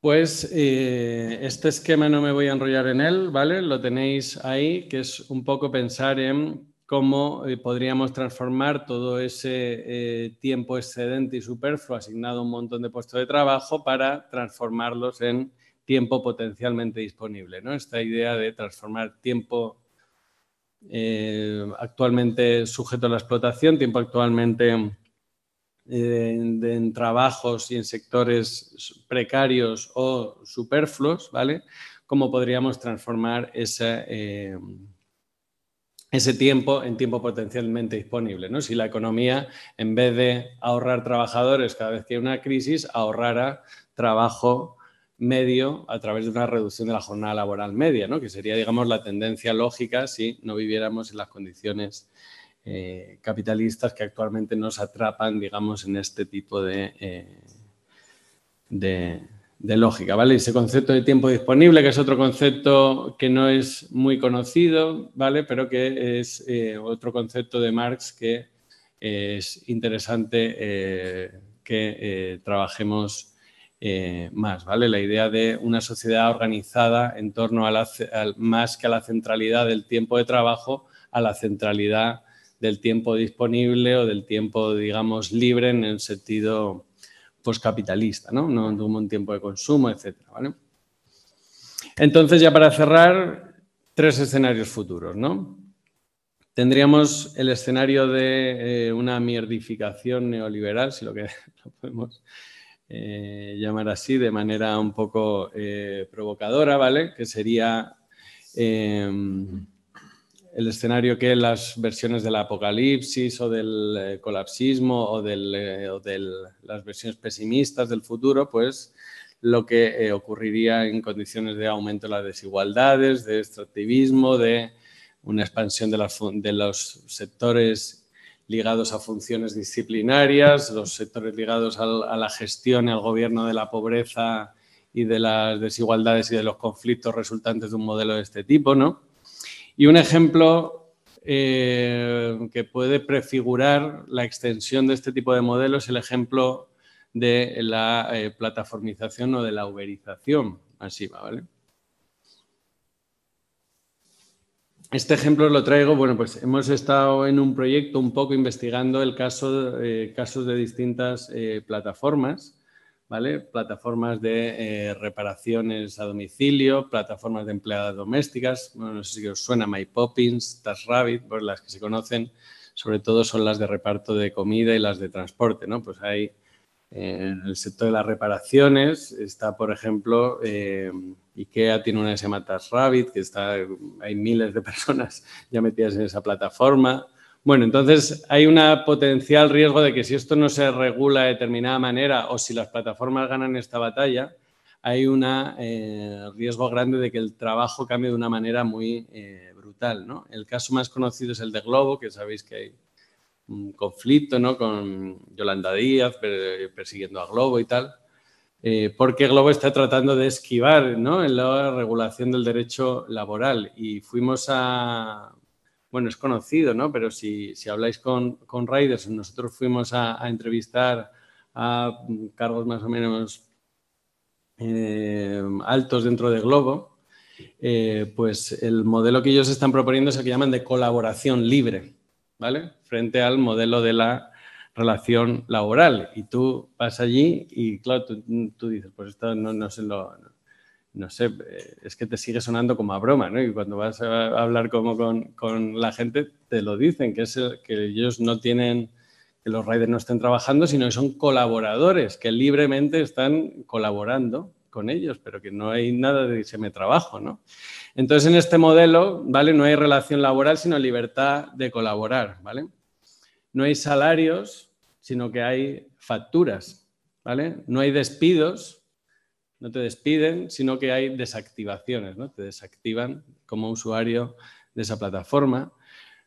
Pues eh, este esquema no me voy a enrollar en él, ¿vale? Lo tenéis ahí, que es un poco pensar en cómo eh, podríamos transformar todo ese tiempo excedente y superfluo asignado a un montón de puestos de trabajo para transformarlos en tiempo potencialmente disponible, ¿no? Esta idea de transformar tiempo eh, actualmente sujeto a la explotación, tiempo actualmente eh, en trabajos y en sectores precarios o superfluos, ¿vale? ¿Cómo podríamos transformar ese, eh, ese tiempo en tiempo potencialmente disponible? ¿no? Si la economía, en vez de ahorrar trabajadores cada vez que hay una crisis, ahorrara trabajo medio a través de una reducción de la jornada laboral media, ¿no? que sería, digamos, la tendencia lógica si no viviéramos en las condiciones eh, capitalistas que actualmente nos atrapan, digamos, en este tipo de, eh, de, lógica. ¿vale? Ese concepto de tiempo disponible, que es otro concepto que no es muy conocido, ¿vale? pero que es eh, otro concepto de Marx que es interesante que trabajemos eh, más, ¿vale? La idea de una sociedad organizada en torno a la, más que a la centralidad del tiempo de trabajo, a la centralidad del tiempo disponible o del tiempo, digamos, libre en el sentido postcapitalista, ¿no? No un tiempo de consumo, etcétera, ¿vale? Entonces, ya para cerrar, tres escenarios futuros, ¿no? Tendríamos el escenario de eh, una mierdificación neoliberal, si lo que lo podemos eh, llamar así de manera un poco eh, provocadora, ¿vale? Que sería em, el escenario que las versiones del apocalipsis o del colapsismo o, de las versiones pesimistas del futuro, pues lo que ocurriría en condiciones de aumento de las desigualdades, de extractivismo, de una expansión de, los sectores ligados a funciones disciplinarias, los sectores ligados a la gestión y al gobierno de la pobreza y de las desigualdades y de los conflictos resultantes de un modelo de este tipo, ¿no? Y un ejemplo eh, que puede prefigurar la extensión de este tipo de modelos es el ejemplo de la eh, plataformización o de la uberización masiva, ¿vale? Este ejemplo lo traigo, bueno, pues hemos estado en un proyecto un poco investigando el caso, eh, casos de distintas eh, plataformas, ¿vale? Plataformas de eh, reparaciones a domicilio, plataformas de empleadas domésticas, no sé si os suena MyPoppins, TaskRabbit, pues las que se conocen, sobre todo son las de reparto de comida y las de transporte, ¿no? Pues hay en el sector de las reparaciones está, por ejemplo, IKEA tiene una que se llama que está, hay miles de personas ya metidas en esa plataforma. Bueno, entonces hay un potencial riesgo de que si esto no se regula de determinada manera o si las plataformas ganan esta batalla, hay un eh, riesgo grande de que el trabajo cambie de una manera muy eh, brutal. El caso más conocido es el de Globo, que sabéis que hay un conflicto ¿no? con Yolanda Díaz persiguiendo a Globo y tal. Eh, porque Globo está tratando de esquivar ¿no? en la regulación del derecho laboral. Y fuimos a, bueno, es conocido, ¿no? pero si, habláis con, con Riders, nosotros fuimos a, entrevistar a cargos más o menos eh, altos dentro de Globo, eh, pues el modelo que ellos están proponiendo es el que llaman de colaboración libre, Frente al modelo de la relación laboral. Y tú vas allí y, claro, tú, dices, pues esto no, no sé lo... No, sé, eh, es que te sigue sonando como a broma, ¿no? Y cuando vas a hablar como con, la gente, te lo dicen, que, es que ellos no tienen, que los riders no estén trabajando, sino que son colaboradores, que libremente están colaborando con ellos, pero que no hay nada de se me trabajo, ¿no? Entonces, en este modelo, ¿vale? No hay relación laboral, sino libertad de colaborar, ¿vale? no hay salarios, sino que hay facturas, ¿vale? No hay despidos, no te despiden, sino que hay desactivaciones, ¿no? Te desactivan como usuario de esa plataforma.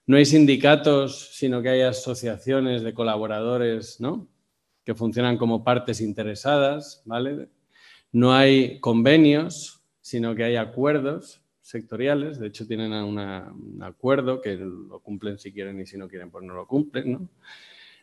No hay sindicatos, sino que hay asociaciones de colaboradores, ¿no? Que funcionan como partes interesadas, ¿vale? No hay convenios, sino que hay acuerdos sectoriales, de hecho tienen un acuerdo que lo cumplen si quieren y si no quieren pues no lo cumplen. No,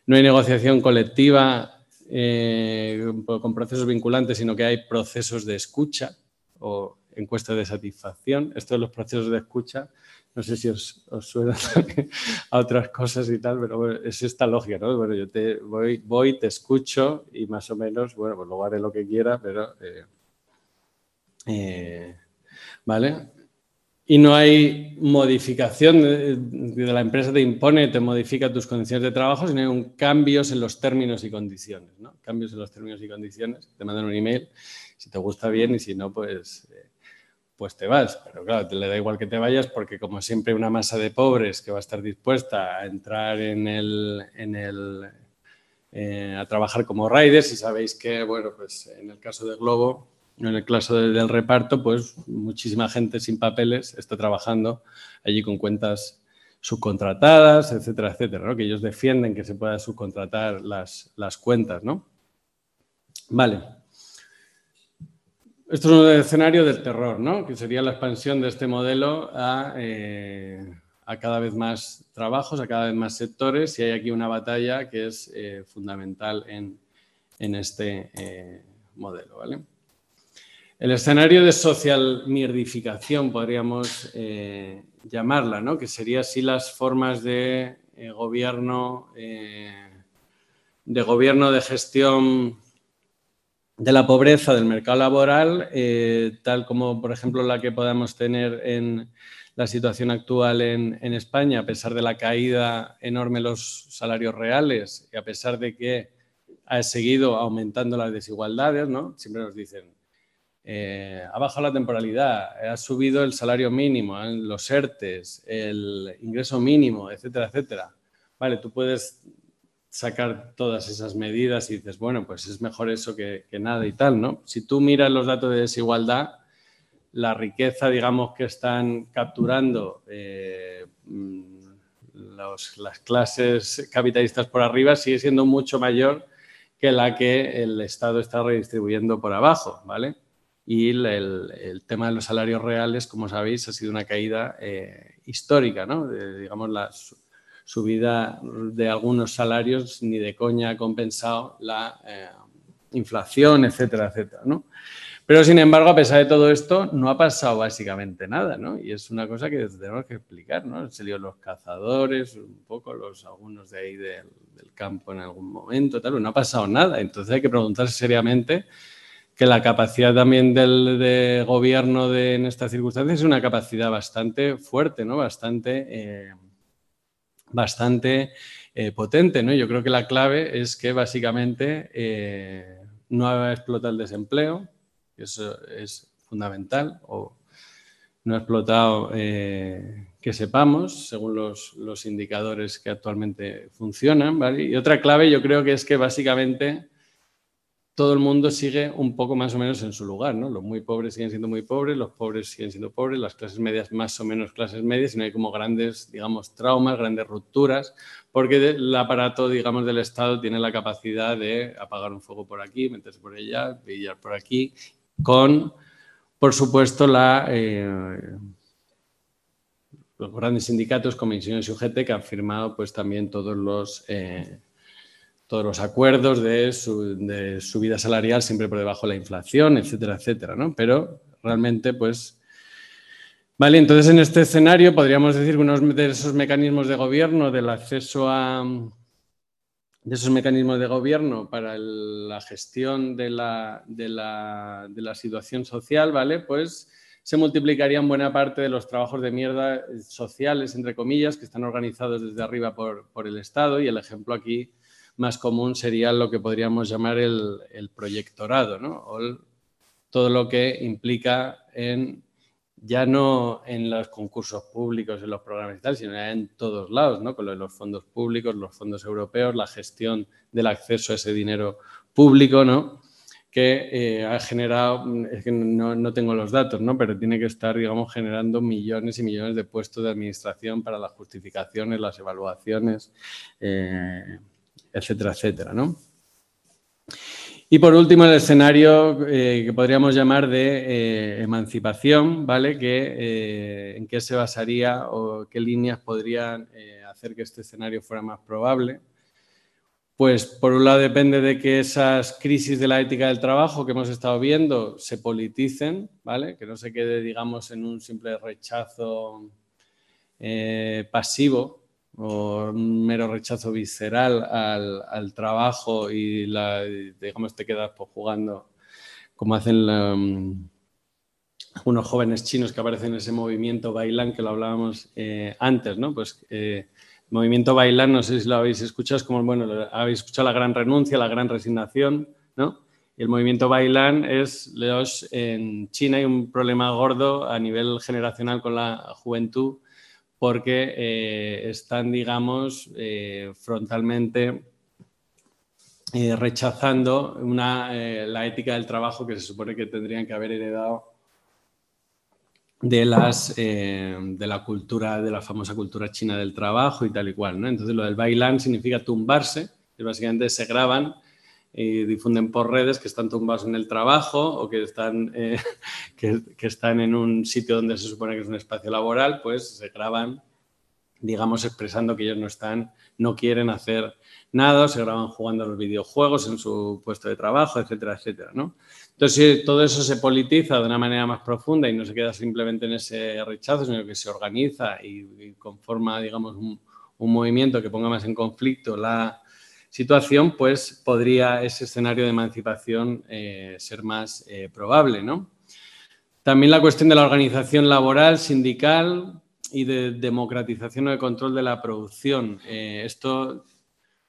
no hay negociación colectiva eh, con procesos vinculantes, sino que hay procesos de escucha o encuestas de satisfacción. Esto de los procesos de escucha, no sé si os, suena a otras cosas y tal, pero es esta lógica, ¿no? Bueno, yo te voy, voy, te escucho y más o menos, bueno, pues luego haré lo que quiera, pero... Eh, eh, ¿Vale? Y no hay modificación de, la empresa te impone, te modifica tus condiciones de trabajo, sino hay un cambios en los términos y condiciones, ¿no? Cambios en los términos y condiciones, te mandan un email, si te gusta bien y si no, pues, eh, pues te vas. Pero claro, te le da igual que te vayas porque como siempre una masa de pobres que va a estar dispuesta a entrar en el, en el eh, a trabajar como riders y sabéis que, bueno, pues en el caso de Globo, en el caso del reparto, pues muchísima gente sin papeles está trabajando allí con cuentas subcontratadas, etcétera, etcétera, que ellos defienden que se pueda subcontratar las, las cuentas. ¿no? Vale. Esto es un escenario del terror, ¿no? que sería la expansión de este modelo a, eh, cada vez más trabajos, a cada vez más sectores y hay aquí una batalla que es eh, fundamental en, este eh, modelo. ¿vale? El escenario de social mierdificación podríamos eh, llamarla, ¿no? que sería así las formas de gobierno, de gobierno de gestión de la pobreza del mercado laboral, tal como por ejemplo la que podamos tener en la situación actual en, España, a pesar de la caída enorme de los salarios reales y a pesar de que ha seguido aumentando las desigualdades, ¿no? Siempre nos dicen, eh, ha bajado la temporalidad, ha subido el salario mínimo, ¿eh? los ERTES, el ingreso mínimo, etcétera, etcétera. Vale, tú puedes sacar todas esas medidas y dices, bueno, pues es mejor eso que, nada y tal, ¿no? Si tú miras los datos de desigualdad, la riqueza, digamos, que están capturando eh, mm, las clases capitalistas por arriba sigue siendo mucho mayor que la que el Estado está redistribuyendo por abajo, ¿vale? Y el, tema de los salarios reales, como sabéis, ha sido una caída eh, histórica, ¿no? digamos, la subida de algunos salarios ni de coña ha compensado la eh, inflación, etcétera, etcétera, ¿no? Pero sin embargo, a pesar de todo esto, no ha pasado básicamente nada, ¿no? Y es una cosa que tenemos que explicar, ¿no? Se los cazadores, un poco los algunos de ahí del, campo en algún momento, tal, no ha pasado nada. Entonces hay que preguntarse seriamente que la capacidad también del de gobierno de, en estas circunstancias es una capacidad bastante fuerte, ¿no? Bastante, eh, bastante eh, potente, ¿no? Yo creo que la clave es que básicamente eh, no ha explotado el desempleo, eso es fundamental, o no ha explotado eh, que sepamos, según los, indicadores que actualmente funcionan. Y otra clave yo creo que es que básicamente todo el mundo sigue un poco más o menos en su lugar, ¿no? Los muy pobres siguen siendo muy pobres, los pobres siguen siendo pobres, las clases medias más o menos clases medias, y no hay como grandes, digamos, traumas, grandes rupturas, porque el aparato, digamos, del Estado tiene la capacidad de apagar un fuego por aquí, meterse por allá, pillar por aquí con, por supuesto, la, eh, los grandes sindicatos como Ingenieros y UGT que han firmado pues, también todos los, eh, todos los acuerdos de, subida salarial siempre por debajo de la inflación, etcétera, etcétera. ¿no? Pero realmente, pues... Vale, entonces en este escenario podríamos decir que uno de esos mecanismos de gobierno del acceso a, de esos mecanismos de gobierno para la gestión de la, de, la, de la, situación social, ¿vale? Pues se multiplicarían buena parte de los trabajos de mierda sociales, entre comillas, que están organizados desde arriba por, por el Estado y el ejemplo aquí más común sería lo que podríamos llamar el, el proyectorado, ¿no? Todo lo que implica en ya no en los concursos públicos, en los programas y tal, sino en todos lados, ¿no? Con los fondos públicos, los fondos europeos, la gestión del acceso a ese dinero público, ¿no? Que eh, ha generado, es que no, tengo los datos, ¿no? Pero tiene que estar, digamos, generando millones y millones de puestos de administración para las justificaciones, las evaluaciones, eh, etcétera, etcétera, ¿no? Y por último, el escenario eh, que podríamos llamar de eh, emancipación, ¿vale? Que, eh, ¿En qué se basaría o qué líneas podrían hacer que este escenario fuera más probable? Pues por un lado depende de que esas crisis de la ética del trabajo que hemos estado viendo se politicen, ¿vale? Que no se quede, digamos, en un simple rechazo pasivo, o un mero rechazo visceral al, trabajo y la, digamos te quedas pues, jugando como hacen um, unos jóvenes chinos que aparecen en ese movimiento bailán que lo hablábamos eh, antes, ¿no? Pues eh, movimiento bailán, no sé si lo habéis escuchado, es como, bueno, habéis escuchado la gran renuncia, la gran resignación, ¿no? El movimiento bailán es, los, en China hay un problema gordo a nivel generacional con la juventud porque eh, están, digamos, eh, frontalmente eh, rechazando la ética del trabajo que se supone que tendrían que haber heredado de, la cultura, de la famosa cultura china del trabajo y tal y cual. Entonces, lo del bailan significa tumbarse, que básicamente se graban y difunden por redes que están tumbados en el trabajo o que están, eh, que, están en un sitio donde se supone que es un espacio laboral, pues se graban digamos, expresando que ellos no están, no quieren hacer nada, se graban jugando a los videojuegos en su puesto de trabajo, etcétera, etcétera, ¿no? Entonces, si todo eso se politiza de una manera más profunda y no se queda simplemente en ese rechazo, sino que se organiza y, conforma, digamos, un, movimiento que ponga más en conflicto la situación, pues podría ese escenario de emancipación eh, ser más eh, probable, ¿no? También la cuestión de la organización laboral, sindical y de democratización o de control de la producción. Eh, esto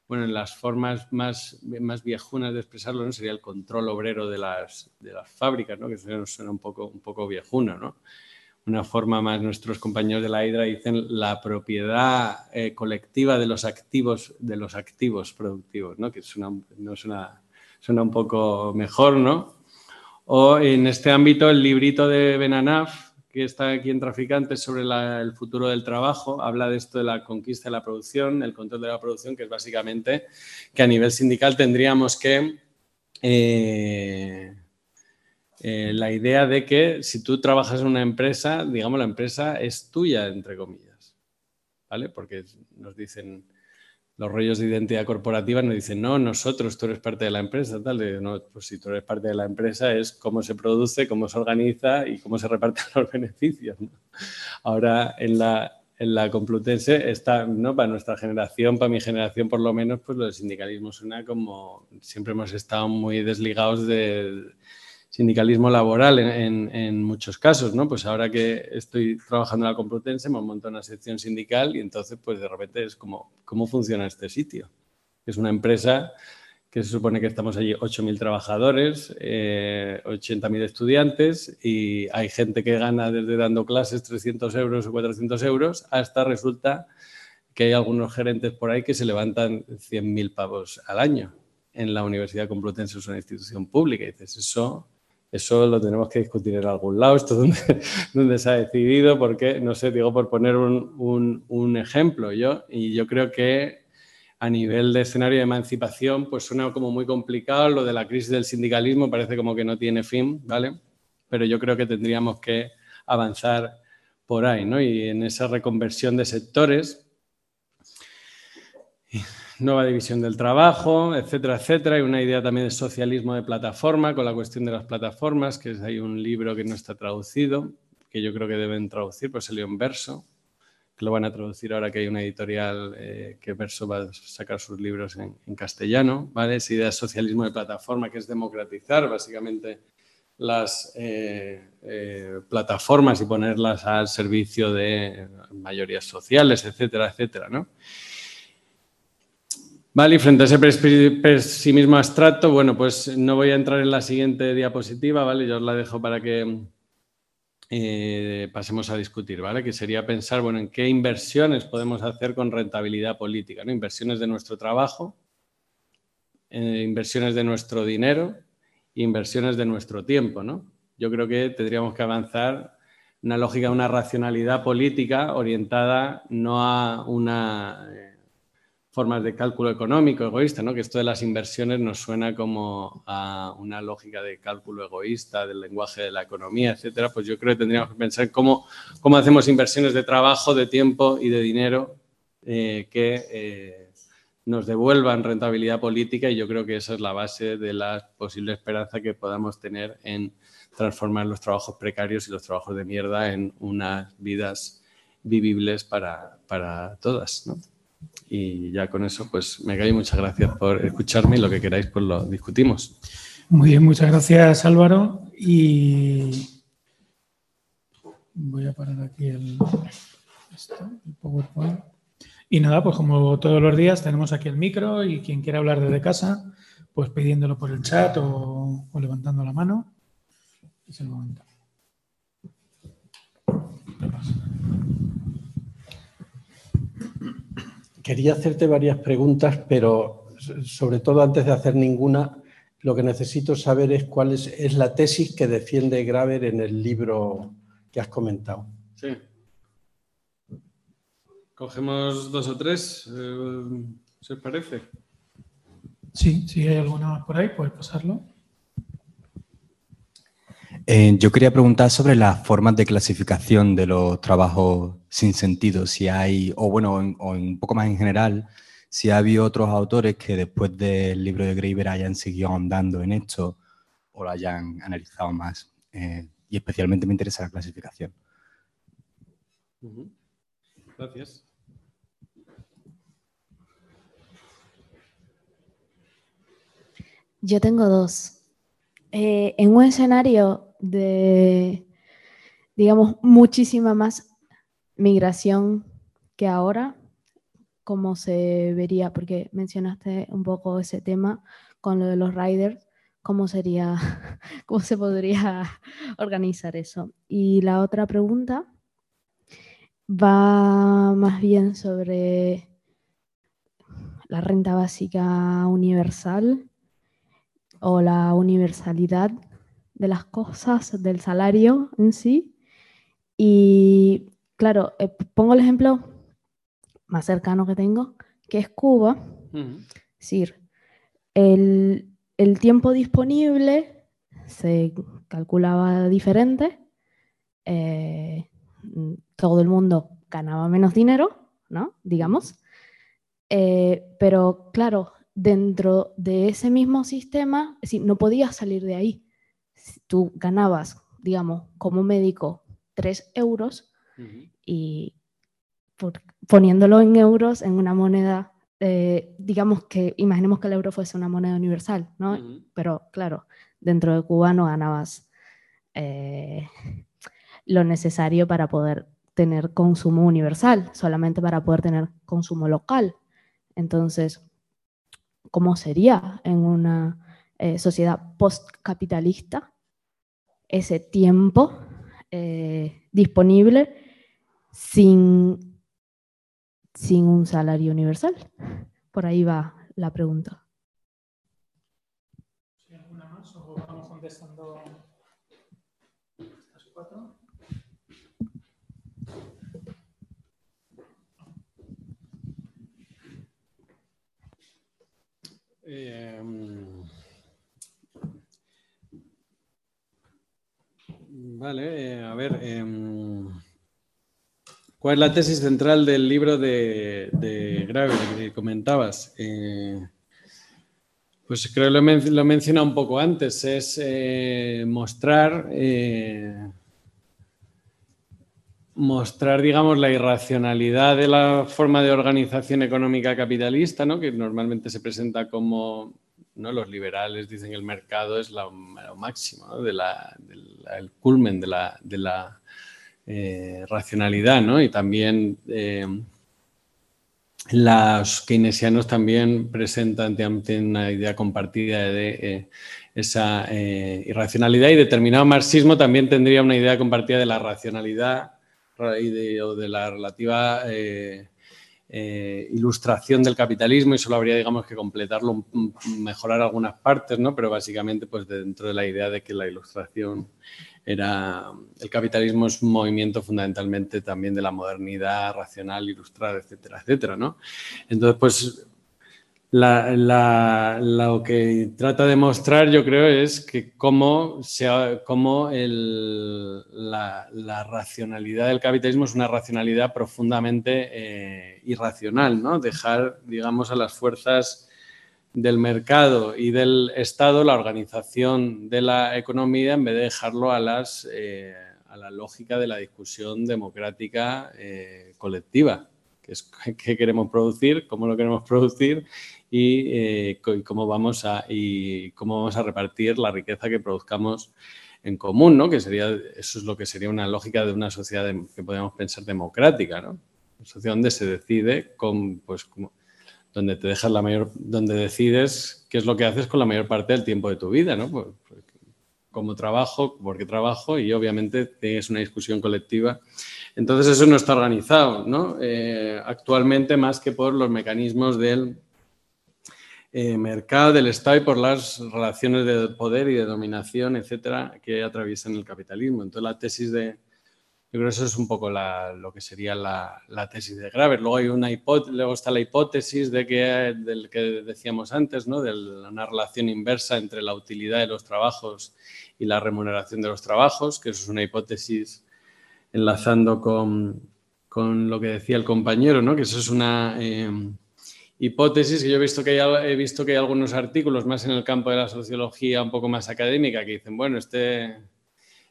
bueno, en las formas más, más viejunas de expresarlo, ¿no? Sería el control obrero de las, de las fábricas, ¿no? Que suena un poco, un poco viejuno, ¿no? Una forma más, nuestros compañeros de la HIDRA dicen la propiedad eh, colectiva de los activos, de los activos productivos, ¿no? Que suena, no suena, suena un poco mejor, ¿no? O en este ámbito, el librito de Benanaf, que está aquí en Traficantes sobre el futuro del trabajo, habla de esto de la conquista de la producción, el control de la producción, que es básicamente que a nivel sindical tendríamos que... Eh, eh, la idea de que si tú trabajas en una empresa, digamos, la empresa es tuya, entre comillas, ¿vale? Porque nos dicen, los rollos de identidad corporativa nos dicen, no, nosotros, tú eres parte de la empresa, tal. no, pues si tú eres parte de la empresa es cómo se produce, cómo se organiza y cómo se reparten los beneficios. Ahora, en la, en la Complutense está, ¿no? Para nuestra generación, para mi generación por lo menos, pues lo del sindicalismo suena como, siempre hemos estado muy desligados de sindicalismo laboral en, muchos casos, ¿no? Pues ahora que estoy trabajando en la Complutense, me montado una sección sindical y entonces, pues de repente es como, ¿cómo funciona este sitio? Es una empresa que se supone que estamos allí 8.000 trabajadores, 80.000 eh, estudiantes y hay gente que gana desde dando clases 300 euros o 400 euros hasta resulta que hay algunos gerentes por ahí que se levantan 100.000 pavos al año. En la Universidad Complutense es una institución pública dices, eso eso lo tenemos que discutir en algún lado, esto donde, se ha decidido, porque, no sé, digo por poner un, ejemplo, yo, y yo creo que a nivel de escenario de emancipación, pues suena como muy complicado, lo de la crisis del sindicalismo parece como que no tiene fin, ¿vale? Pero yo creo que tendríamos que avanzar por ahí, ¿no? Y en esa reconversión de sectores, nueva división del trabajo, etcétera, etcétera. Hay una idea también de socialismo de plataforma con la cuestión de las plataformas, que es, hay un libro que no está traducido, que yo creo que deben traducir, pues salió en verso, que lo van a traducir ahora que hay una editorial eh, que Verso va a sacar sus libros en, castellano, ¿vale? Esa idea de socialismo de plataforma, que es democratizar básicamente las eh, eh, plataformas y ponerlas al servicio de mayorías sociales, etcétera, etcétera, ¿no? Vale, y frente a ese pesimismo abstracto, bueno, pues no voy a entrar en la siguiente diapositiva, ¿vale? Yo os la dejo para que eh, pasemos a discutir, ¿vale? Que sería pensar, bueno, en qué inversiones podemos hacer con rentabilidad política, ¿no? Inversiones de nuestro trabajo, eh, inversiones de nuestro dinero inversiones de nuestro tiempo, ¿no? Yo creo que tendríamos que avanzar una lógica, una racionalidad política orientada no a una... Eh, formas de cálculo económico egoísta, ¿no? que esto de las inversiones nos suena como a una lógica de cálculo egoísta del lenguaje de la economía, etcétera, pues yo creo que tendríamos que pensar cómo, cómo hacemos inversiones de trabajo, de tiempo y de dinero eh, que eh, nos devuelvan rentabilidad política y yo creo que esa es la base de la posible esperanza que podamos tener en transformar los trabajos precarios y los trabajos de mierda en unas vidas vivibles para, para todas. ¿no? Y ya con eso, pues me cae muchas gracias por escucharme y lo que queráis, pues lo discutimos. Muy bien, muchas gracias Álvaro. Y voy a parar aquí el, PowerPoint. Y nada, pues como todos los días tenemos aquí el micro y quien quiera hablar desde casa, pues pidiéndolo por el chat o, levantando la mano. Es el momento. Quería hacerte varias preguntas, pero sobre todo antes de hacer ninguna, lo que necesito saber es cuál es, la tesis que defiende Graver en el libro que has comentado. Sí. Cogemos dos o tres, eh, ¿se os parece? Sí, si hay alguna por ahí, puedes pasarlo. Eh, yo quería preguntar sobre las formas de clasificación de los trabajos sin sentido, si hay, o bueno, o un poco más en general, si ha habido otros autores que después del libro de Graeber hayan seguido ahondando en esto o lo hayan analizado más. Eh, y especialmente me interesa la clasificación. Gracias. Yo tengo dos. Eh, en un escenario de, digamos, muchísima más migración que ahora, ¿cómo se vería? Porque mencionaste un poco ese tema con lo de los riders, ¿cómo sería, cómo se podría organizar eso? Y la otra pregunta va más bien sobre la renta básica universal o la universalidad de las cosas, del salario en sí. Y claro, eh, pongo el ejemplo más cercano que tengo, que es Cuba. Es decir, el, tiempo disponible se calculaba diferente, eh, todo el mundo ganaba menos dinero, ¿no? Digamos. Eh, pero claro, dentro de ese mismo sistema, es decir, no podías salir de ahí. Si tú ganabas, digamos, como médico 3 euros y poniéndolo en euros, en una moneda, eh, digamos que, imaginemos que el euro fuese una moneda universal, ¿no? Pero claro, dentro de Cuba no ganabas eh, lo necesario para poder tener consumo universal, solamente para poder tener consumo local. Entonces, cómo sería en una eh, sociedad postcapitalista ese tiempo disponible sin, sin un salario universal. Por ahí va la pregunta. ¿Alguna más o vamos contestando estas cuatro? Em, vale, eh, a ver. Em, ¿Cuál es la tesis central del libro de, de que comentabas? Eh, pues creo que lo, he mencionado un poco antes, es eh, mostrar mostrar, digamos, la irracionalidad de la forma de organización económica capitalista, ¿no? que normalmente se presenta como, ¿no? los liberales dicen que el mercado es lo máximo, de la, el culmen de la, de la eh, racionalidad, ¿no? y también eh, los keynesianos también presentan una idea compartida de eh, esa irracionalidad y determinado marxismo también tendría una idea compartida de la racionalidad y de, o de la relativa ilustración del capitalismo y solo habría, digamos, que completarlo, mejorar algunas partes, ¿no? Pero básicamente, pues dentro de la idea de que la ilustración era... El capitalismo es un movimiento fundamentalmente también de la modernidad racional, ilustrada, etcétera, etcétera, ¿no? Entonces, pues lo que trata de mostrar, yo creo, es que cómo, la, racionalidad del capitalismo es una racionalidad profundamente eh, irracional, ¿no? Dejar, digamos, a las fuerzas del mercado y del Estado la organización de la economía en vez de dejarlo a, las, eh, a la lógica de la discusión democrática eh, colectiva, que es qué queremos producir, cómo lo queremos producir eh, y, cómo vamos a, y cómo vamos a repartir la riqueza que produzcamos en común, ¿no? Que sería, eso es lo que sería una lógica de una sociedad que podríamos pensar democrática, ¿no? Una sociedad donde se decide con, pues, donde te dejas la mayor, donde decides qué es lo que haces con la mayor parte del tiempo de tu vida, ¿no? Como trabajo, porque trabajo y obviamente tienes una discusión colectiva. Entonces eso no está organizado, ¿no? Eh, actualmente más que por los mecanismos del eh, mercado del Estado y por las relaciones de poder y de dominación, etcétera, que atraviesan el capitalismo. Entonces, la tesis de, Yo creo que eso es un poco lo que sería la, tesis de Graver. Luego, hay una luego está la hipótesis de que, del que decíamos antes, ¿no? de una relación inversa entre la utilidad de los trabajos y la remuneración de los trabajos, que eso es una hipótesis enlazando con, con lo que decía el compañero, ¿no? que eso es una eh, hipótesis que yo he visto que, hay, he visto que hay algunos artículos más en el campo de la sociología un poco más académica que dicen, bueno, este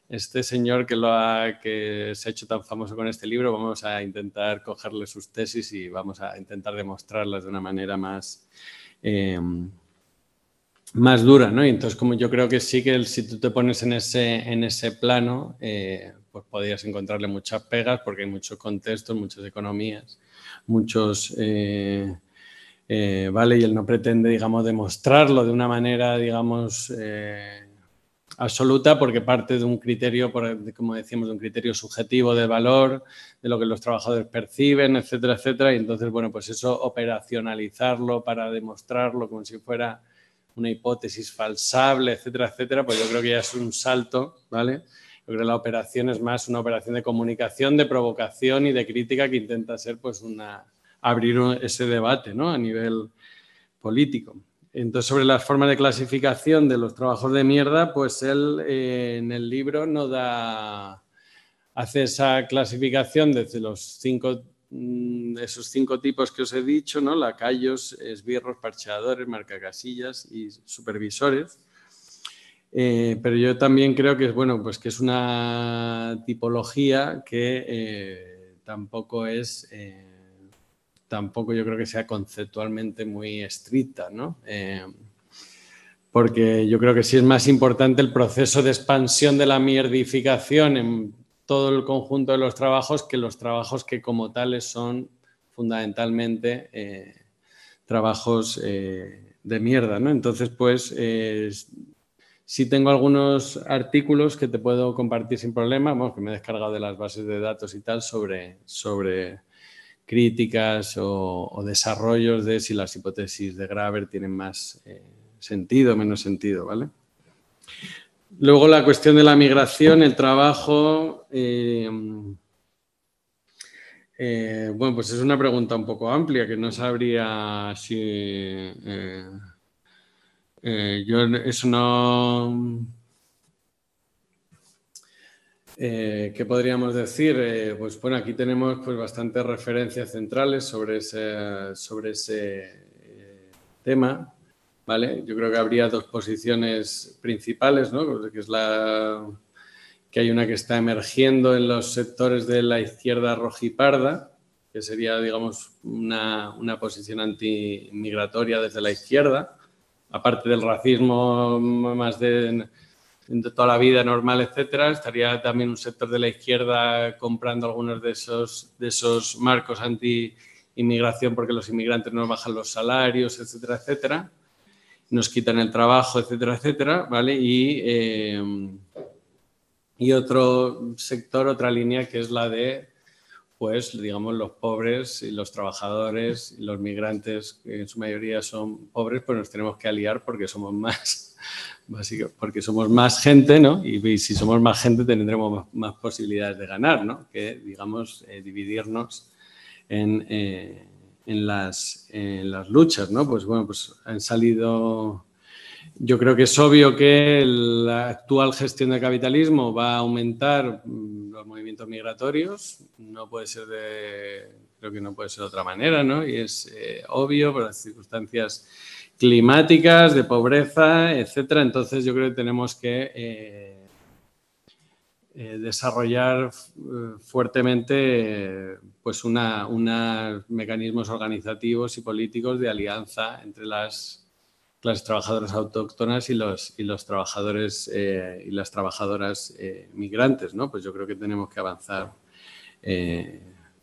este señor que, se ha hecho tan famoso con este libro, vamos a intentar cogerle sus tesis y vamos a intentar demostrarlas de una manera más, eh, más dura, ¿no? Y entonces, como yo creo que sí que si tú te pones en ese, en ese plano, eh, pues podrías encontrarle muchas pegas porque hay muchos contextos, muchas economías, muchos... Eh, vale, y él no pretende, digamos, demostrarlo de una manera, digamos, absoluta porque parte de un criterio, como decíamos, de un criterio subjetivo de valor, de lo que los trabajadores perciben, etcétera, etcétera. Y entonces, bueno, pues eso operacionalizarlo para demostrarlo como si fuera una hipótesis falsable, etcétera, etcétera, pues yo creo que ya es un salto, ¿vale? Yo creo que la operación es más una operación de comunicación, de provocación y de crítica que intenta ser, pues, una abrir ese debate, ¿no? A nivel político. Entonces, sobre las formas de clasificación de los trabajos de mierda, pues él eh, en el libro no da, hace esa clasificación desde los cinco, mm, esos cinco tipos que os he dicho, ¿no? Lacayos, esbirros, parcheadores, marcacasillas y supervisores. Eh, pero yo también creo que es bueno, pues que es una tipología que eh, tampoco es tampoco yo creo que sea conceptualmente muy estricta, ¿no? Eh, porque yo creo que sí es más importante el proceso de expansión de la mierdificación en todo el conjunto de los trabajos que los trabajos que como tales son fundamentalmente eh, trabajos eh, de mierda, ¿no? Entonces, pues, sí tengo algunos artículos que te puedo compartir sin problema, vamos, que me he descargado de las bases de datos y tal sobre, sobre críticas o, desarrollos de si las hipótesis de Graver tienen más eh, sentido o menos sentido, ¿vale? Luego la cuestión de la migración, el trabajo. Eh, eh, bueno, pues es una pregunta un poco amplia que no sabría si. yo eso no eh, ¿Qué podríamos decir? Eh, pues bueno, aquí tenemos pues, bastantes referencias centrales sobre ese, sobre ese eh, tema. ¿vale? Yo creo que habría dos posiciones principales, ¿no? que, es la, que hay una que está emergiendo en los sectores de la izquierda rojiparda, que sería, digamos, una, una posición antimigratoria desde la izquierda, aparte del racismo más de de toda la vida normal, etcétera, estaría también un sector de la izquierda comprando algunos de esos, de esos marcos anti-inmigración porque los inmigrantes nos bajan los salarios, etcétera, etcétera, nos quitan el trabajo, etcétera, etcétera, ¿vale? Y, eh, y otro sector, otra línea que es la de, pues, digamos, los pobres y los trabajadores y los migrantes, que en su mayoría son pobres, pues nos tenemos que aliar porque somos más porque somos más gente, ¿no? Y, si somos más gente tendremos más, posibilidades de ganar, ¿no? Que, digamos, eh, dividirnos en, eh, en, las, las, luchas, ¿no? Pues bueno, pues han salido... Yo creo que es obvio que la actual gestión del capitalismo va a aumentar mm, los movimientos migratorios. No puede ser de... Creo que no puede ser de otra manera, ¿no? Y es eh, obvio por las circunstancias climáticas, de pobreza, etcétera. Entonces yo creo que tenemos que eh, eh, desarrollar eh, fuertemente pues una, mecanismos organizativos y políticos de alianza entre las clases trabajadoras autóctonas y los, y los trabajadores y las trabajadoras migrantes, ¿no? Pues yo creo que tenemos que avanzar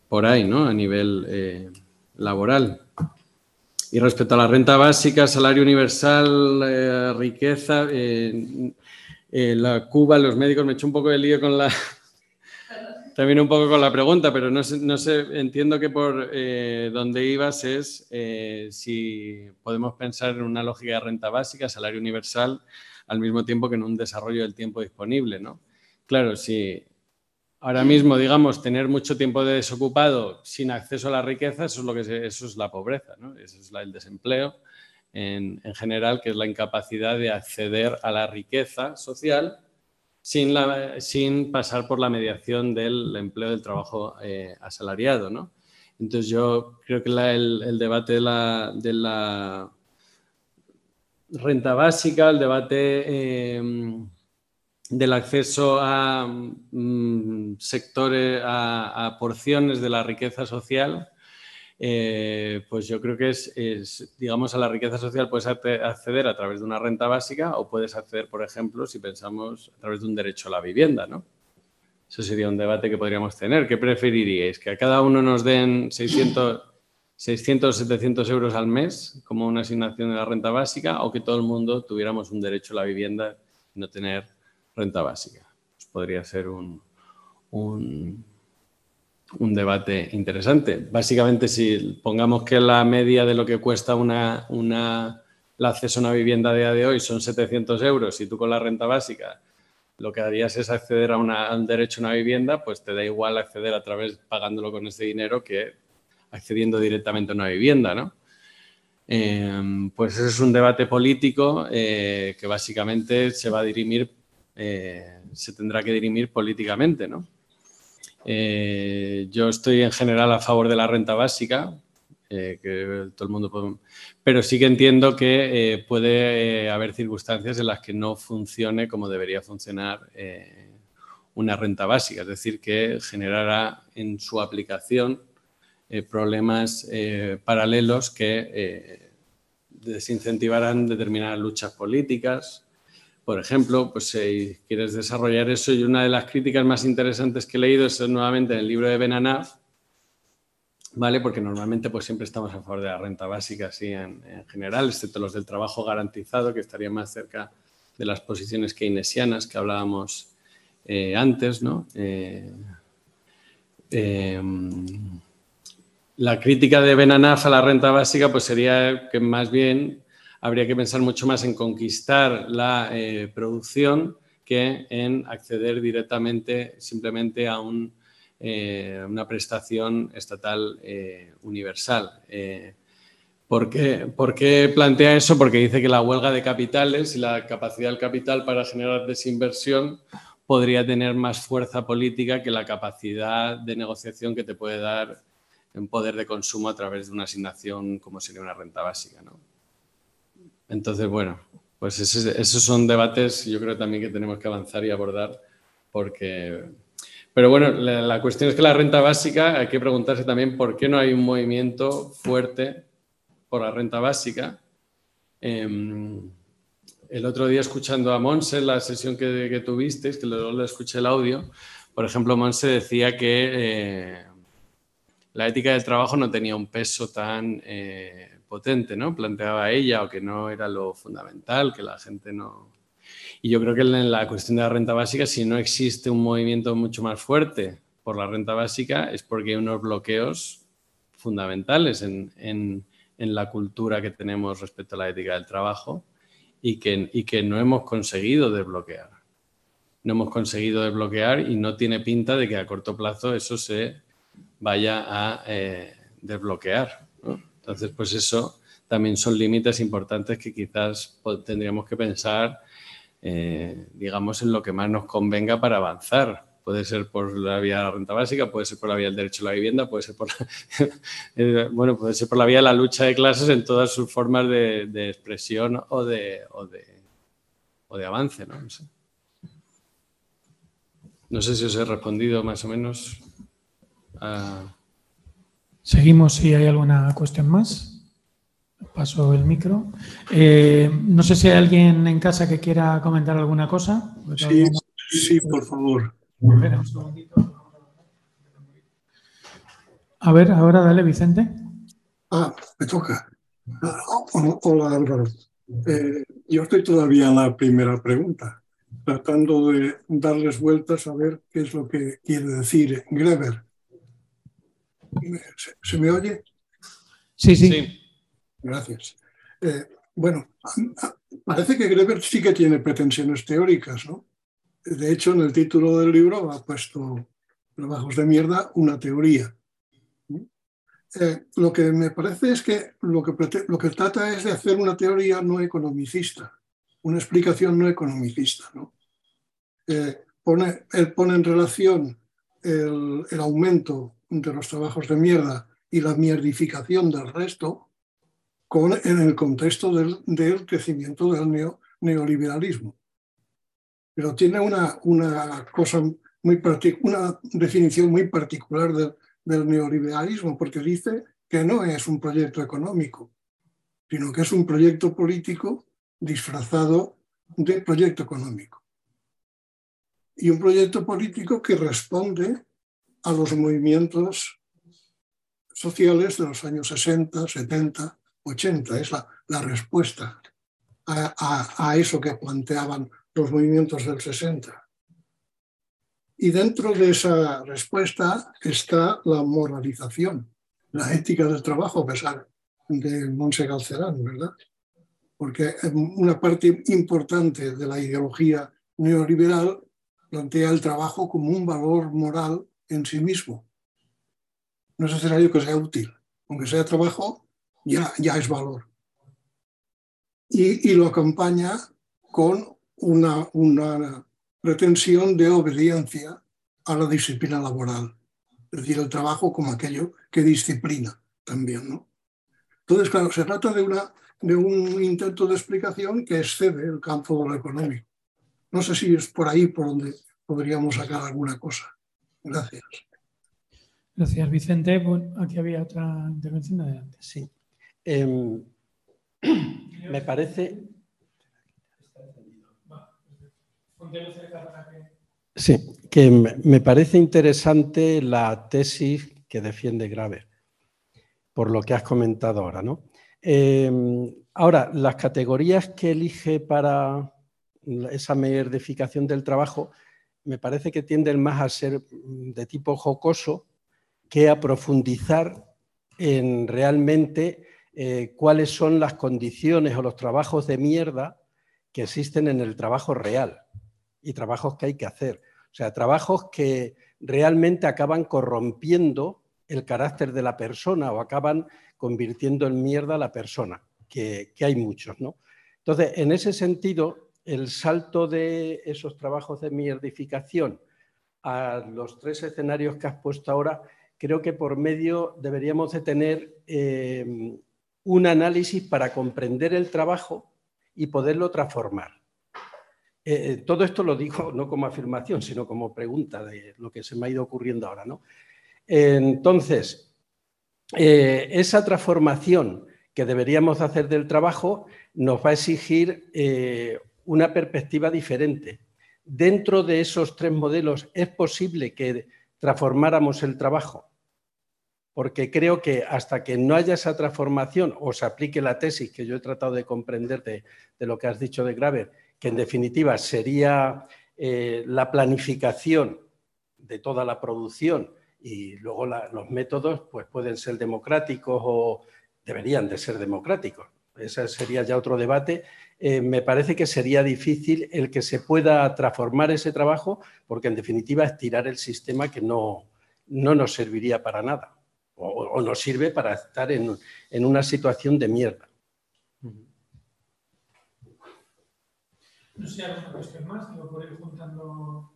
por ahí, ¿no? A nivel laboral. Y respecto a la renta básica, salario universal, eh, riqueza, eh, eh, la Cuba, los médicos, me he hecho un poco de lío con la... También un poco con la pregunta, pero no sé, no sé entiendo que por donde ibas es si podemos pensar en una lógica de renta básica, salario universal, al mismo tiempo que en un desarrollo del tiempo disponible, ¿no? Claro, si ahora mismo, digamos, tener mucho tiempo de desocupado sin acceso a la riqueza, eso es, lo que eso es la pobreza, ¿no? eso es el desempleo en, general, que es la incapacidad de acceder a la riqueza social sin, sin pasar por la mediación del empleo del trabajo eh, asalariado. ¿no? Entonces yo creo que el, debate de la, renta básica, el debate em, del acceso a mm, sectores, a, porciones de la riqueza social, eh, pues yo creo que es, digamos, a la riqueza social puedes acceder a través de una renta básica o puedes acceder, por ejemplo, si pensamos a través de un derecho a la vivienda, ¿no? Eso sería un debate que podríamos tener. ¿Qué preferiríais? ¿Que a cada uno nos den 600, 600 700 euros al mes como una asignación de la renta básica o que todo el mundo tuviéramos un derecho a la vivienda y no tener renta básica? Pues podría ser un, un, debate interesante. Básicamente, si pongamos que la media de lo que cuesta una, una, el acceso a una vivienda a día de hoy son 700 euros y tú con la renta básica lo que harías es acceder a, un derecho a una vivienda, pues te da igual acceder a través pagándolo con ese dinero que accediendo directamente a una vivienda, ¿no? Em, pues ese es un debate político eh, que básicamente se va a dirimir, eh, se tendrá que dirimir políticamente, ¿no? Eh, yo estoy en general a favor de la renta básica, eh, que todo el mundo. Pero sí que entiendo que puede haber circunstancias en las que no funcione como debería funcionar una renta básica, es decir, que generará en su aplicación problemas paralelos que desincentivarán determinadas luchas políticas. Por ejemplo, pues si quieres desarrollar eso, y una de las críticas más interesantes que he leído es nuevamente en el libro de Benanaf, ¿vale? Porque normalmente pues siempre estamos a favor de la renta básica, así en, general, excepto los del trabajo garantizado, que estaría más cerca de las posiciones keynesianas que hablábamos eh, antes, ¿no? Eh, em, la crítica de Benanaf a la renta básica pues sería que más bien habría que pensar mucho más en conquistar la eh, producción que en acceder directamente simplemente a eh, una prestación estatal eh, universal. Eh, ¿por, qué, plantea eso? Porque dice que la huelga de capitales y la capacidad del capital para generar desinversión podría tener más fuerza política que la capacidad de negociación que te puede dar un poder de consumo a través de una asignación como sería una renta básica. Entonces, bueno, pues esos son debates yo creo también que tenemos que avanzar y abordar porque pero bueno, la, cuestión es que la renta básica, hay que preguntarse también por qué no hay un movimiento fuerte por la renta básica. Em, el otro día escuchando a Monse, la sesión que, que tuvisteis, que luego le escuché el audio, por ejemplo, Monse decía que eh, la ética del trabajo no tenía un peso tan eh, potente, ¿no? Planteaba ella, o que no era lo fundamental, que la gente no, y yo creo que en la cuestión de la renta básica, si no existe un movimiento mucho más fuerte por la renta básica, es porque hay unos bloqueos fundamentales en, la cultura que tenemos respecto a la ética del trabajo y que, y que no hemos conseguido desbloquear. No hemos conseguido desbloquear y no tiene pinta de que a corto plazo eso se vaya a eh, desbloquear. Entonces, pues eso también son límites importantes que quizás tendríamos que pensar eh, digamos, en lo que más nos convenga para avanzar. Puede ser por la vía de la renta básica, puede ser por la vía del derecho a la vivienda, puede ser por la, eh, bueno, puede ser por la vía de la lucha de clases en todas sus formas de, expresión o de, o de, o de avance. ¿no? No, sé. si os he respondido más o menos. Seguimos si hay alguna cuestión más. Paso el micro. Eh, no sé si hay alguien en casa que quiera comentar alguna cosa. Sí, sí, por favor. A ver, ahora dale, Vicente. Ah, me toca. Ah, hola, Álvaro. Eh, yo estoy todavía en la primera pregunta, tratando de darles vueltas a ver qué es lo que quiere decir Greber. ¿Se, me oye? sí. sí. Gracias. Eh, bueno, parece que Greber sí que tiene pretensiones teóricas, ¿no? De hecho, en el título del libro ha puesto trabajos de mierda una teoría. Eh, lo que me parece es que lo, que lo que trata es de hacer una teoría no economicista, una explicación no economicista. ¿no? Eh, pone, él pone en relación el, el, aumento de los trabajos de mierda y la mierdificación del resto con, en el contexto del, del crecimiento del neo, neoliberalismo. Pero tiene una, una cosa muy una definición muy particular del neoliberalismo, porque dice que no es un proyecto económico, sino que es un proyecto político disfrazado de proyecto económico. Y un proyecto político que responde a los movimientos sociales de los años 60, 70, 80. Es la, la respuesta a, a, a, eso que planteaban los movimientos del 60. Y dentro de esa respuesta está la moralización, la ética del trabajo, a pesar de Monse Galcerán, ¿verdad? Porque una parte importante de la ideología neoliberal plantea el trabajo como un valor moral en sí mismo. No es necesario que sea útil. Aunque sea trabajo, ya, ya es valor. Y, lo acompaña con una, una pretensión de obediencia a la disciplina laboral, es decir, el trabajo como aquello que disciplina también. ¿no? Entonces, claro, se trata de, una, de un intento de explicación que excede el campo de lo económico. No sé si es por ahí por donde podríamos sacar alguna cosa. Gracias. Gracias, Vicente. Bueno, aquí había otra intervención adelante. Sí. Eh, me parece. Sí, que me parece interesante la tesis que defiende Graver, por lo que has comentado ahora. ¿no? Eh, ahora, las categorías que elige para esa merdificación del trabajo me parece que tienden más a ser de tipo jocoso que a profundizar en realmente eh, cuáles son las condiciones o los trabajos de mierda que existen en el trabajo real y trabajos que hay que hacer. O sea, trabajos que realmente acaban corrompiendo el carácter de la persona o acaban convirtiendo en mierda a la persona, que, hay muchos, ¿no? Entonces, en ese sentido, el salto de esos trabajos de mierdificación a los tres escenarios que has puesto ahora, creo que por medio deberíamos de tener eh, un análisis para comprender el trabajo y poderlo transformar. Eh, todo esto lo digo no como afirmación, sino como pregunta de lo que se me ha ido ocurriendo ahora. ¿no? Entonces, eh, esa transformación que deberíamos hacer del trabajo nos va a exigir eh, una perspectiva diferente. Dentro de esos tres modelos, ¿es posible que transformáramos el trabajo? Porque creo que hasta que no haya esa transformación o se aplique la tesis que yo he tratado de comprender de, lo que has dicho de Graver, que en definitiva sería eh, la planificación de toda la producción y luego los métodos pues pueden ser democráticos o deberían de ser democráticos. Ese sería ya otro debate. Eh, me parece que sería difícil el que se pueda transformar ese trabajo porque en definitiva es tirar el sistema que no, no nos serviría para nada o, nos sirve para estar en, en una situación de mierda. No sé alguna cuestión más, por ir juntando.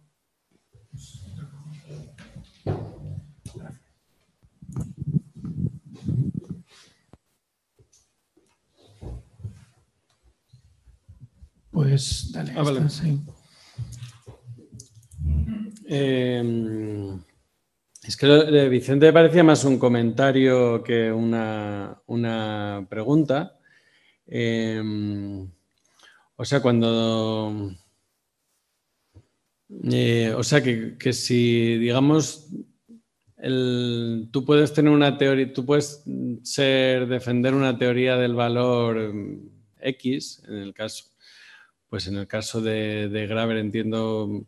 Pues dale. Ah, vale. sí. eh, es que de Vicente parecía más un comentario que una, una pregunta. Eh, o sea, cuando... Eh, o sea, que, si, digamos, tú puedes tener una teoría, tú puedes ser, defender una teoría del valor mm, X, en el caso, pues en el caso de, de Graver entiendo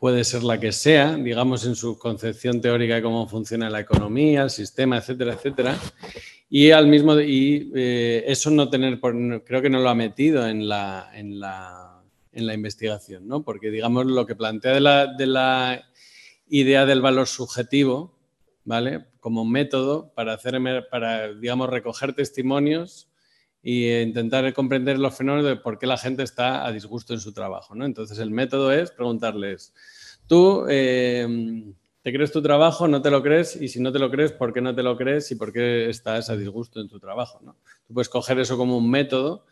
puede ser la que sea, digamos, en su concepción teórica de cómo funciona la economía, el sistema, etcétera, etcétera. Y al mismo y eh, eso no tener, creo que no lo ha metido en la, en la, en la investigación, ¿no? Porque digamos lo que plantea de la, de la idea del valor subjetivo, ¿vale? Como método para hacer, para, digamos, recoger testimonios e intentar comprender los fenómenos de por qué la gente está a disgusto en su trabajo, ¿no? Entonces el método es preguntarles, tú eh, te crees tu trabajo, no te lo crees y si no te lo crees, ¿por qué no te lo crees y por qué estás a disgusto en tu trabajo, ¿no? Tú puedes coger eso como un método,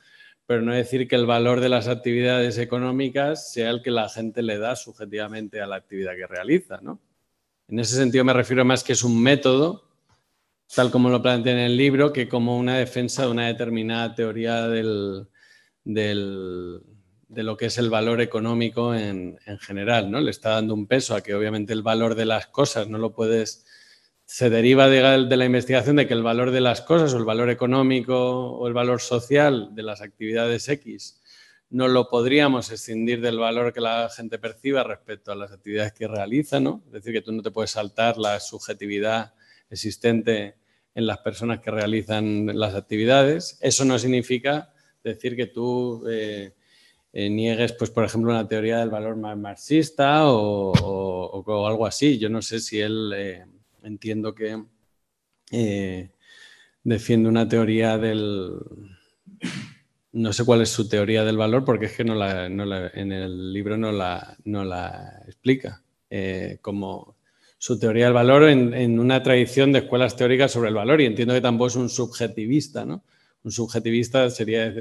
pero no decir que el valor de las actividades económicas sea el que la gente le da subjetivamente a la actividad que realiza, ¿no? En ese sentido me refiero más que es un método tal como lo plantea en el libro, que como una defensa de una determinada teoría del, de lo que es el valor económico en, general, ¿no? Le está dando un peso a que obviamente el valor de las cosas no lo puedes... Se deriva de, de la investigación de que el valor de las cosas o el valor económico o el valor social de las actividades X no lo podríamos escindir del valor que la gente perciba respecto a las actividades que realiza, ¿no? Es decir, que tú no te puedes saltar la subjetividad existente en las personas que realizan las actividades. Eso no significa decir que tú eh, eh, niegues, pues, por ejemplo, una teoría del valor más marxista o, algo así. Yo no sé si él eh, entiendo que defiende una teoría del... No sé cuál es su teoría del valor porque es que no la, en el libro no la, no la explica. como su teoría del valor en, una tradición de escuelas teóricas sobre el valor y entiendo que tampoco es un subjetivista, ¿no? Un subjetivista sería,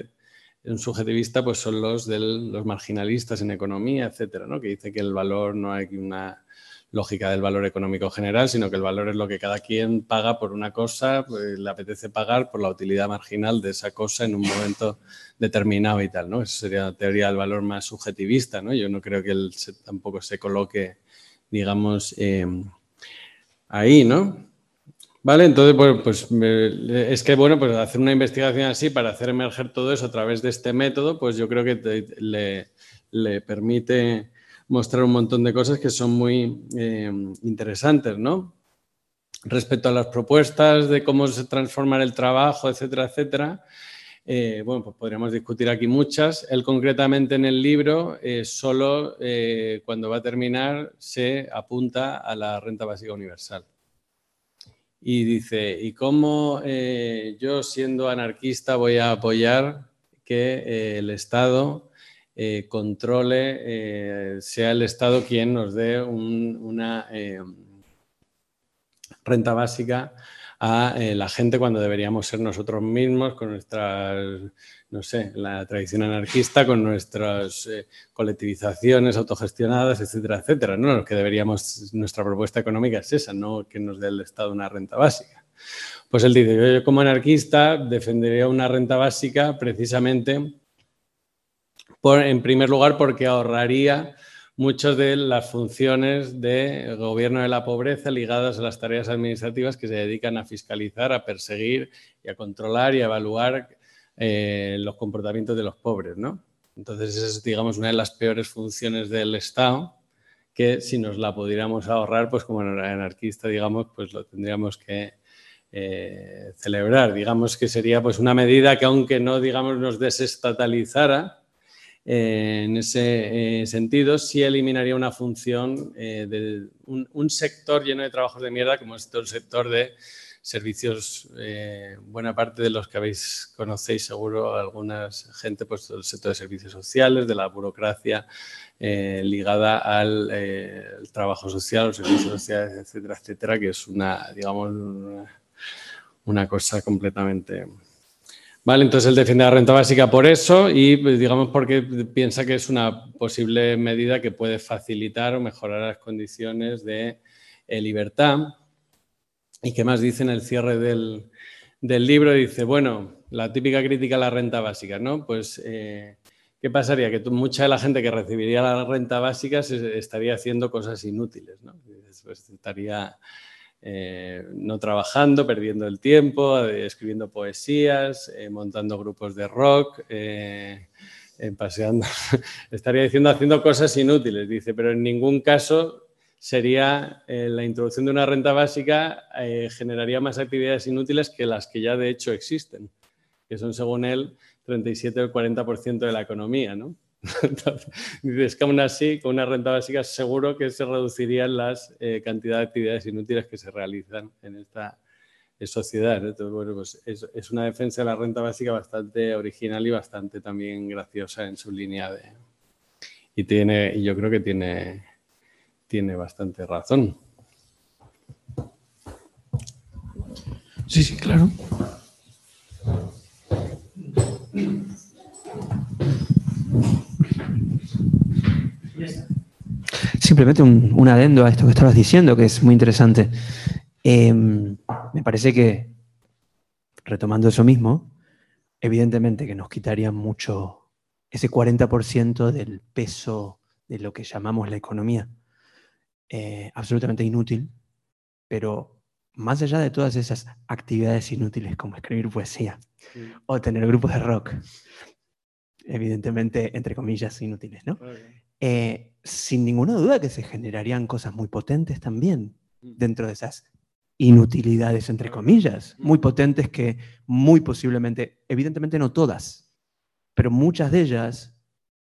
un subjetivista pues son los, del, los marginalistas en economía, etcétera, ¿no? Que dice que el valor no hay una lógica del valor económico general, sino que el valor es lo que cada quien paga por una cosa, pues, le apetece pagar por la utilidad marginal de esa cosa en un momento determinado y tal, ¿no? Esa sería la teoría del valor más subjetivista, ¿no? Yo no creo que él tampoco se coloque digamos, em, ahí, ¿no? Vale, entonces, pues es que, bueno, pues hacer una investigación así para hacer emerger todo eso a través de este método, pues yo creo que le, permite mostrar un montón de cosas que son muy em, interesantes, ¿no? Respecto a las propuestas de cómo se transforma el trabajo, etcétera, etcétera, eh, bueno, pues podríamos discutir aquí muchas. Él concretamente en el libro, eh, solo eh, cuando va a terminar, se apunta a la renta básica universal. Y dice, ¿y cómo yo siendo anarquista voy a apoyar que el Estado controle, sea el Estado quien nos dé una renta básica a eh, la gente cuando deberíamos ser nosotros mismos con nuestras, no sé, la tradición anarquista, con nuestras eh, colectivizaciones autogestionadas, etcétera, etcétera. ¿no? Lo que deberíamos, nuestra propuesta económica es esa, no que nos dé el Estado una renta básica. Pues él dice, yo como anarquista defendería una renta básica precisamente por, en primer lugar porque ahorraría muchas de las funciones de gobierno de la pobreza ligadas a las tareas administrativas que se dedican a fiscalizar, a perseguir y a controlar y a evaluar eh, los comportamientos de los pobres, ¿no? Entonces, es, digamos, una de las peores funciones del Estado que si nos la pudiéramos ahorrar, pues como anarquista, digamos, pues lo tendríamos que eh, celebrar. Digamos que sería pues una medida que aunque no, digamos, nos desestatalizara, en ese eh, sentido, sí eliminaría una función eh, de un, sector lleno de trabajos de mierda, como es todo el sector de servicios, eh, buena parte de los que habéis conocéis seguro, algunas gente, pues el sector de servicios sociales, de la burocracia ligada al trabajo social, los servicios sociales, etcétera, etcétera, que es una, digamos, una cosa completamente Vale, entonces él defiende la renta básica por eso y pues, digamos porque piensa que es una posible medida que puede facilitar o mejorar las condiciones de eh, libertad. ¿Y qué más dice en el cierre del, libro? Dice, bueno, la típica crítica a la renta básica, ¿no? Pues, eh, ¿qué pasaría? Que mucha de la gente que recibiría la renta básica se estaría haciendo cosas inútiles, ¿no? Pues estaría eh, no trabajando, perdiendo el tiempo, eh, escribiendo poesías, eh, montando grupos de rock, paseando, estaría diciendo haciendo cosas inútiles, dice, pero en ningún caso sería la introducción de una renta básica generaría más actividades inútiles que las que ya de hecho existen, que son según él 37 o el 40% de la economía, ¿no? dices que aún así, con una renta básica, seguro que se reducirían las eh, cantidad de actividades inútiles que se realizan en esta sociedad. Entonces, bueno, pues es, una defensa de la renta básica bastante original y bastante también graciosa en su línea de... Y, tiene, y yo creo que tiene, tiene bastante razón. Sí, sí, claro. Simplemente un, adendo a esto que estabas diciendo, que es muy interesante. Em, me parece que, retomando eso mismo, evidentemente que nos quitaría mucho ese 40% del peso de lo que llamamos la economía. Eh, absolutamente inútil, pero más allá de todas esas actividades inútiles como escribir poesía o tener grupos de rock, evidentemente, entre comillas, inútiles, ¿no? Eh, sin ninguna duda que se generarían cosas muy potentes también mm. dentro de esas inutilidades, entre comillas, mm. muy potentes que muy posiblemente, evidentemente no todas, pero muchas de ellas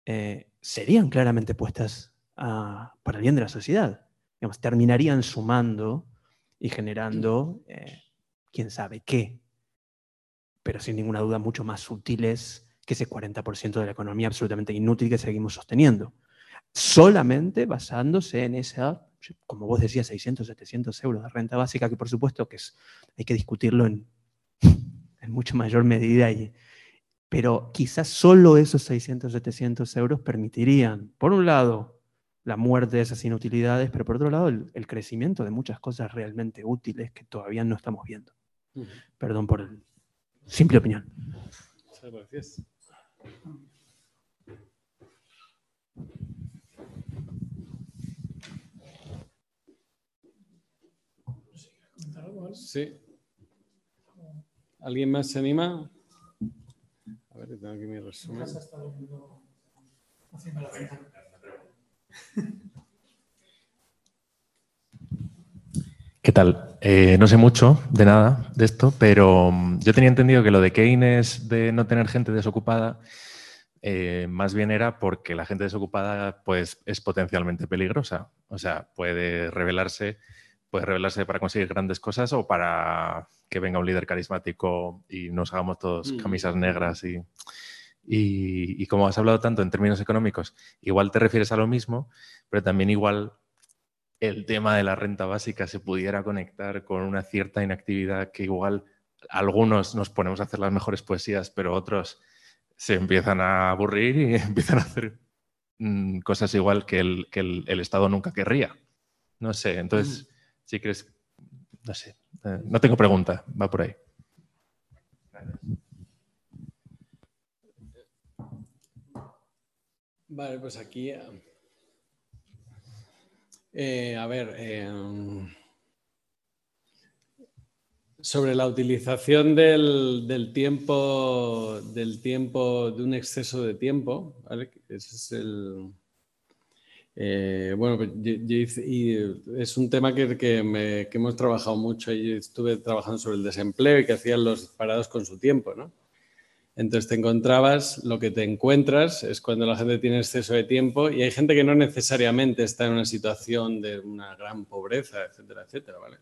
eh, serían claramente puestas para el bien de la sociedad. Digamos, terminarían sumando y generando, eh, quién sabe qué, pero sin ninguna duda mucho más útiles que ese 40% de la economía absolutamente inútil que seguimos sosteniendo solamente basándose en esa, como vos decías, 600, 700 euros de renta básica, que por supuesto que es, hay que discutirlo en, en mucho mayor medida, y, pero quizás solo esos 600, 700 euros permitirían, por un lado, la muerte de esas inutilidades, pero por otro lado, el, el crecimiento de muchas cosas realmente útiles que todavía no estamos viendo. Perdón por el simple opinión. Muchas gracias. Sí. ¿Alguien más se anima? A ver, tengo aquí mi resumen. ¿Qué tal? Eh, no sé mucho de nada de esto, pero mm, yo tenía entendido que lo de Keynes de no tener gente desocupada eh, más bien era porque la gente desocupada pues, es potencialmente peligrosa. O sea, puede revelarse puede revelarse para conseguir grandes cosas o para que venga un líder carismático y nos hagamos todos mm. camisas negras y, y, como has hablado tanto en términos económicos, igual te refieres a lo mismo, pero también igual el tema de la renta básica se pudiera conectar con una cierta inactividad que igual algunos nos ponemos a hacer las mejores poesías, pero otros se empiezan a aburrir y empiezan a hacer mm, cosas igual que el, que el, Estado nunca querría. No sé, entonces... Si crees, no sé, eh, no tengo pregunta, va por ahí. Vale, pues aquí, eh, a ver, eh, sobre la utilización del, tiempo, del tiempo, de un exceso de tiempo, ¿vale? Ese es el, eh, bueno, pues, es un tema que, hemos trabajado mucho. y estuve trabajando sobre el desempleo y que hacían los parados con su tiempo, ¿no? Entonces te encontrabas, lo que te encuentras es cuando la gente tiene exceso de tiempo y hay gente que no necesariamente está en una situación de una gran pobreza, etcétera, etcétera, ¿vale?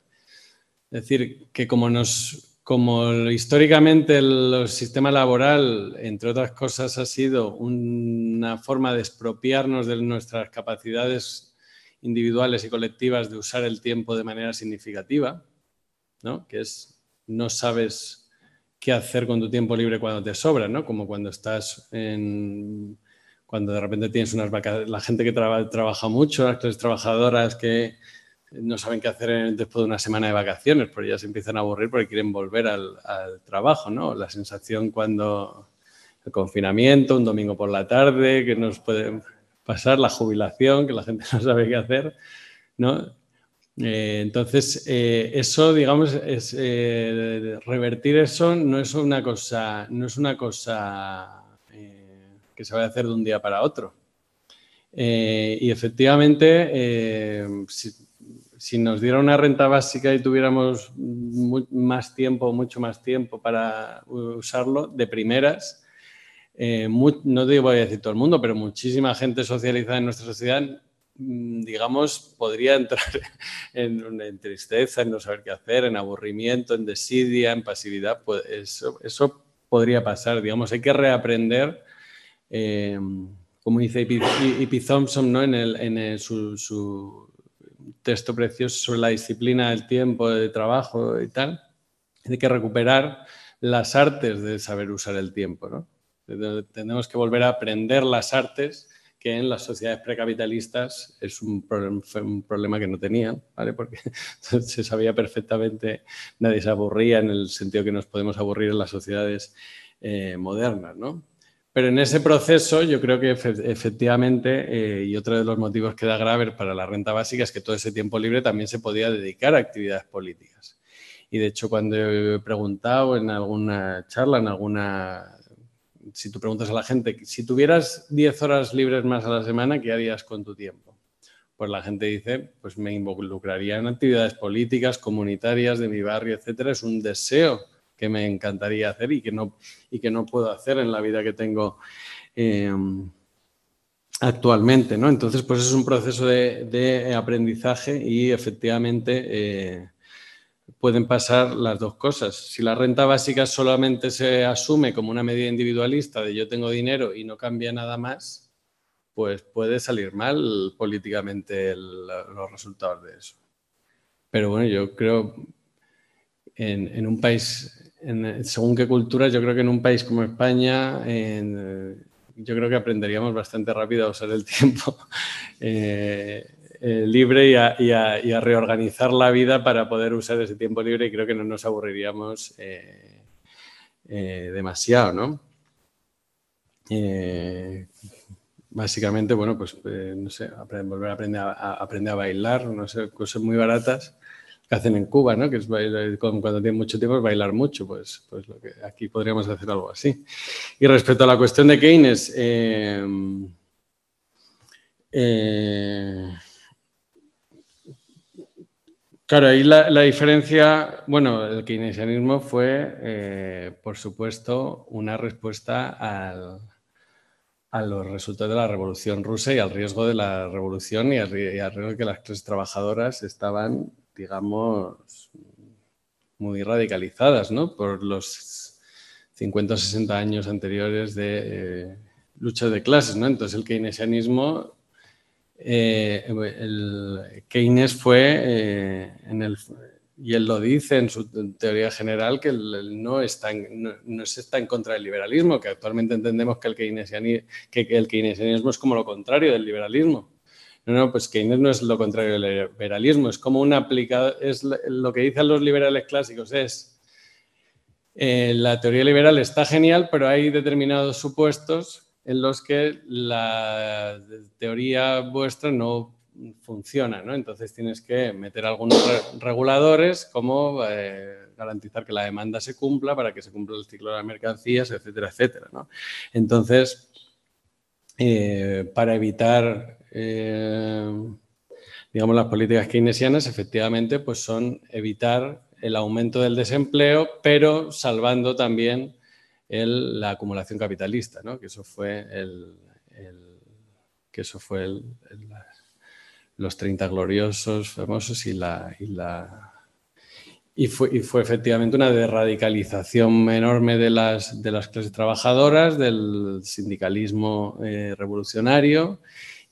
Es decir, que como nos como históricamente el, sistema laboral, entre otras cosas, ha sido una forma de expropiarnos de nuestras capacidades individuales y colectivas de usar el tiempo de manera significativa, ¿no? que es no sabes qué hacer con tu tiempo libre cuando te sobra, ¿no? como cuando estás en, cuando de repente tienes unas vacaciones, la gente que trabaja mucho, las clases trabajadoras que no saben qué hacer después de una semana de vacaciones, porque ya se empiezan a aburrir porque quieren volver al, trabajo, ¿no? La sensación cuando el confinamiento, un domingo por la tarde, que nos puede pasar, la jubilación, que la gente no sabe qué hacer, ¿no? Eh, entonces, eh, eso, digamos, es eh, revertir eso no es una cosa, no es una cosa que se vaya a hacer de un día para otro. y efectivamente, si, si nos diera una renta básica y tuviéramos más tiempo, mucho más tiempo para usarlo, de primeras, eh, no te voy a decir todo el mundo, pero muchísima gente socializada en nuestra sociedad, mm, digamos, podría entrar en, tristeza, en no saber qué hacer, en aburrimiento, en desidia, en pasividad. Pues eso, eso podría pasar, digamos, hay que reaprender. Eh, como dice Ippi Thompson ¿no? en, el, su, texto precioso sobre la disciplina del tiempo, de trabajo y tal, hay que recuperar las artes de saber usar el tiempo. ¿no? Tenemos que volver a aprender las artes que en las sociedades precapitalistas es un, un problema que no tenían, ¿vale? porque se sabía perfectamente, nadie se aburría en el sentido que nos podemos aburrir en las sociedades eh, modernas. ¿no? Pero en ese proceso yo creo que efectivamente, eh, y otro de los motivos que da Graver para la renta básica es que todo ese tiempo libre también se podía dedicar a actividades políticas. Y de hecho cuando he preguntado en alguna charla, en alguna... Si tú preguntas a la gente, si tuvieras 10 horas libres más a la semana, ¿qué harías con tu tiempo? Pues la gente dice, pues me involucraría en actividades políticas, comunitarias de mi barrio, etcétera. Es un deseo que me encantaría hacer y que no, y que no puedo hacer en la vida que tengo eh, actualmente. ¿no? Entonces, pues es un proceso de, aprendizaje y efectivamente eh, pueden pasar las dos cosas. Si la renta básica solamente se asume como una medida individualista de yo tengo dinero y no cambia nada más, pues puede salir mal políticamente los resultados de eso. Pero bueno, yo creo en, en un país según qué culturas, yo creo que en un país como España, yo creo que aprenderíamos bastante rápido a usar el tiempo eh, eh, libre y a, reorganizar la vida para poder usar ese tiempo libre y creo que no nos aburriríamos eh, demasiado, ¿no? básicamente, bueno, pues no sé, volver a aprender a, aprender a bailar, no sé, cosas muy baratas que hacen en Cuba, ¿no? que es cuando tienen mucho tiempo es bailar mucho, pues, pues lo que aquí podríamos hacer algo así. Y respecto a la cuestión de Keynes, eh, eh, claro, ahí la, diferencia, bueno, el keynesianismo fue, eh, por supuesto, una respuesta a los resultados de la revolución rusa y al riesgo de la revolución y al, riesgo de que las clases trabajadoras estaban digamos, muy radicalizadas, ¿no? Por los 50 o 60 años anteriores de eh, lucha de clases, ¿no? Entonces el keynesianismo, eh, Keynes fue eh, y él lo dice en su teoría general que no, está en contra del liberalismo, que actualmente entendemos que el keynesianismo es como lo contrario del liberalismo. No, no, pues Keynes no es lo contrario del liberalismo, es como un aplicado, es lo que dicen los liberales clásicos, es eh, la teoría liberal está genial, pero hay determinados supuestos en los que la teoría vuestra no funciona, ¿no? Entonces tienes que meter algunos reguladores como eh, garantizar que la demanda se cumpla para que se cumpla el ciclo de las mercancías, etcétera, etcétera, ¿no? Entonces, eh, para evitar eh, digamos, las políticas keynesianas efectivamente pues son evitar el aumento del desempleo, pero salvando también la acumulación capitalista, ¿no? que eso fue el, que eso fue los 30 gloriosos famosos y la, y la y fue, y fue, efectivamente una derradicalización enorme de las, de las clases trabajadoras, del sindicalismo eh, revolucionario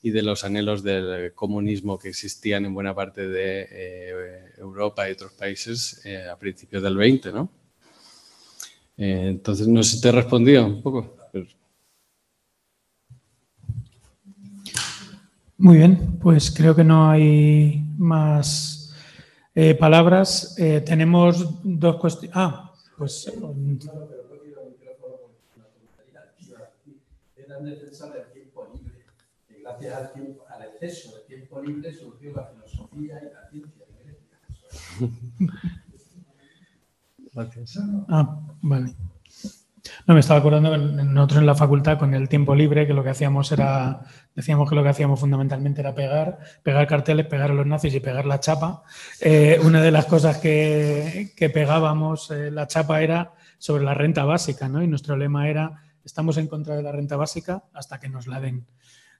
y de los anhelos del comunismo que existían en buena parte de eh, Europa y otros países eh, a principios del 20, ¿no? Eh, entonces, no sé si te he respondido un poco. Muy bien, pues creo que no hay más palabras. tenemos dos cuestiones. Ah, pues gracias al, tiempo, al exceso de tiempo libre surgió la filosofía y la ciencia. Gracias. Ah, vale. No, me estaba acordando que nosotros en la facultad con el tiempo libre que lo que hacíamos era, decíamos que lo que hacíamos fundamentalmente era pegar, pegar carteles, pegar a los nazis y pegar la chapa. Eh, una de las cosas que, que pegábamos eh, la chapa era sobre la renta básica, ¿no? Y nuestro lema era estamos en contra de la renta básica hasta que nos la den.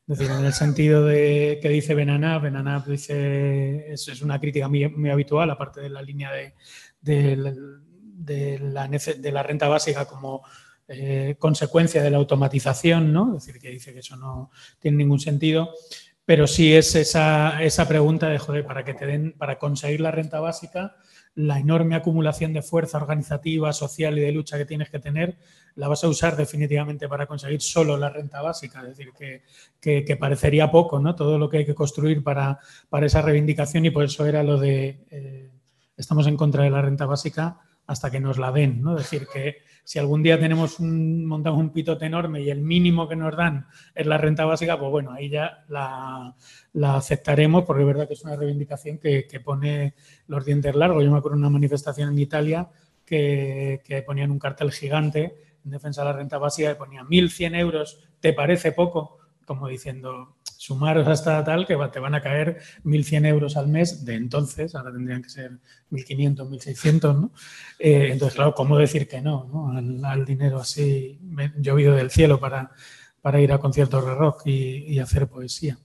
Decir, en el sentido de que dice Benanab, Benanab dice, es, es una crítica muy, muy, habitual, aparte de la línea de, de, de, la, de la, renta básica como eh, consecuencia de la automatización, ¿no? Es decir, que dice que eso no tiene ningún sentido. Pero sí es esa, esa pregunta de, joder, para que te den, para conseguir la renta básica, la enorme acumulación de fuerza organizativa, social y de lucha que tienes que tener, la vas a usar definitivamente para conseguir solo la renta básica. Es decir, que, que, parecería poco, ¿no? Todo lo que hay que construir para, para esa reivindicación y por eso era lo de eh, estamos en contra de la renta básica hasta que nos la den, ¿no? Es decir, que si algún día tenemos un, montamos un pitote enorme y el mínimo que nos dan es la renta básica, pues bueno, ahí ya la, aceptaremos porque es verdad que es una reivindicación que, pone los dientes largos. Yo me acuerdo de una manifestación en Italia que, que ponían un cartel gigante en defensa de la renta básica y ponía 1.100 euros, ¿te parece poco? Como diciendo, sumaros hasta tal que te van a caer 1.100 euros al mes de entonces, ahora tendrían que ser 1.500, 1.600, ¿no? Eh, entonces, claro, ¿cómo decir que no? Al, dinero así llovido del cielo para, para ir a conciertos de rock y, y, hacer poesía?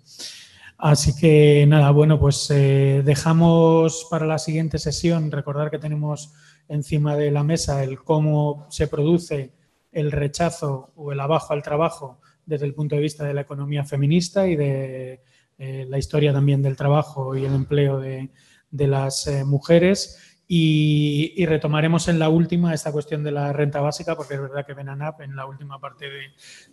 Así que nada, bueno, pues eh, dejamos para la siguiente sesión, recordar que tenemos encima de la mesa el cómo se produce el rechazo o el abajo al trabajo desde el punto de vista de la economía feminista y de eh, la historia también del trabajo y el empleo de, de las eh, mujeres. Y, y, retomaremos en la última esta cuestión de la renta básica, porque es verdad que Benanap en la última parte de,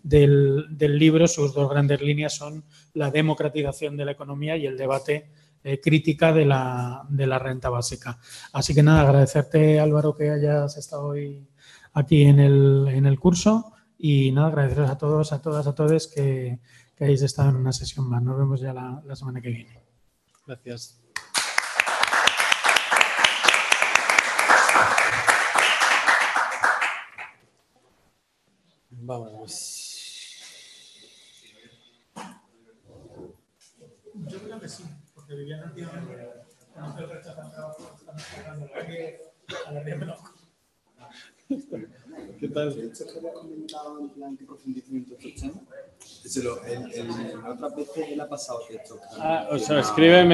del, del, libro, sus dos grandes líneas son la democratización de la economía y el debate eh, crítica de la, de la renta básica. Así que nada, agradecerte Álvaro que hayas estado hoy aquí en el, en el curso. Y nada, agradeceros a todos, a todas, a todos que, que hayáis estado en una sesión más. Nos vemos ya la, la semana que viene. Gracias. Vámonos. Yo creo que sí, porque Viviana tiene no se rechazan esperando a la 10 menos. ¿Qué tal? De hecho, que comentado en plan que estos temas. Díselo, el, el, la otra vez que él ha pasado esto. Ah, o sea, escríbeme.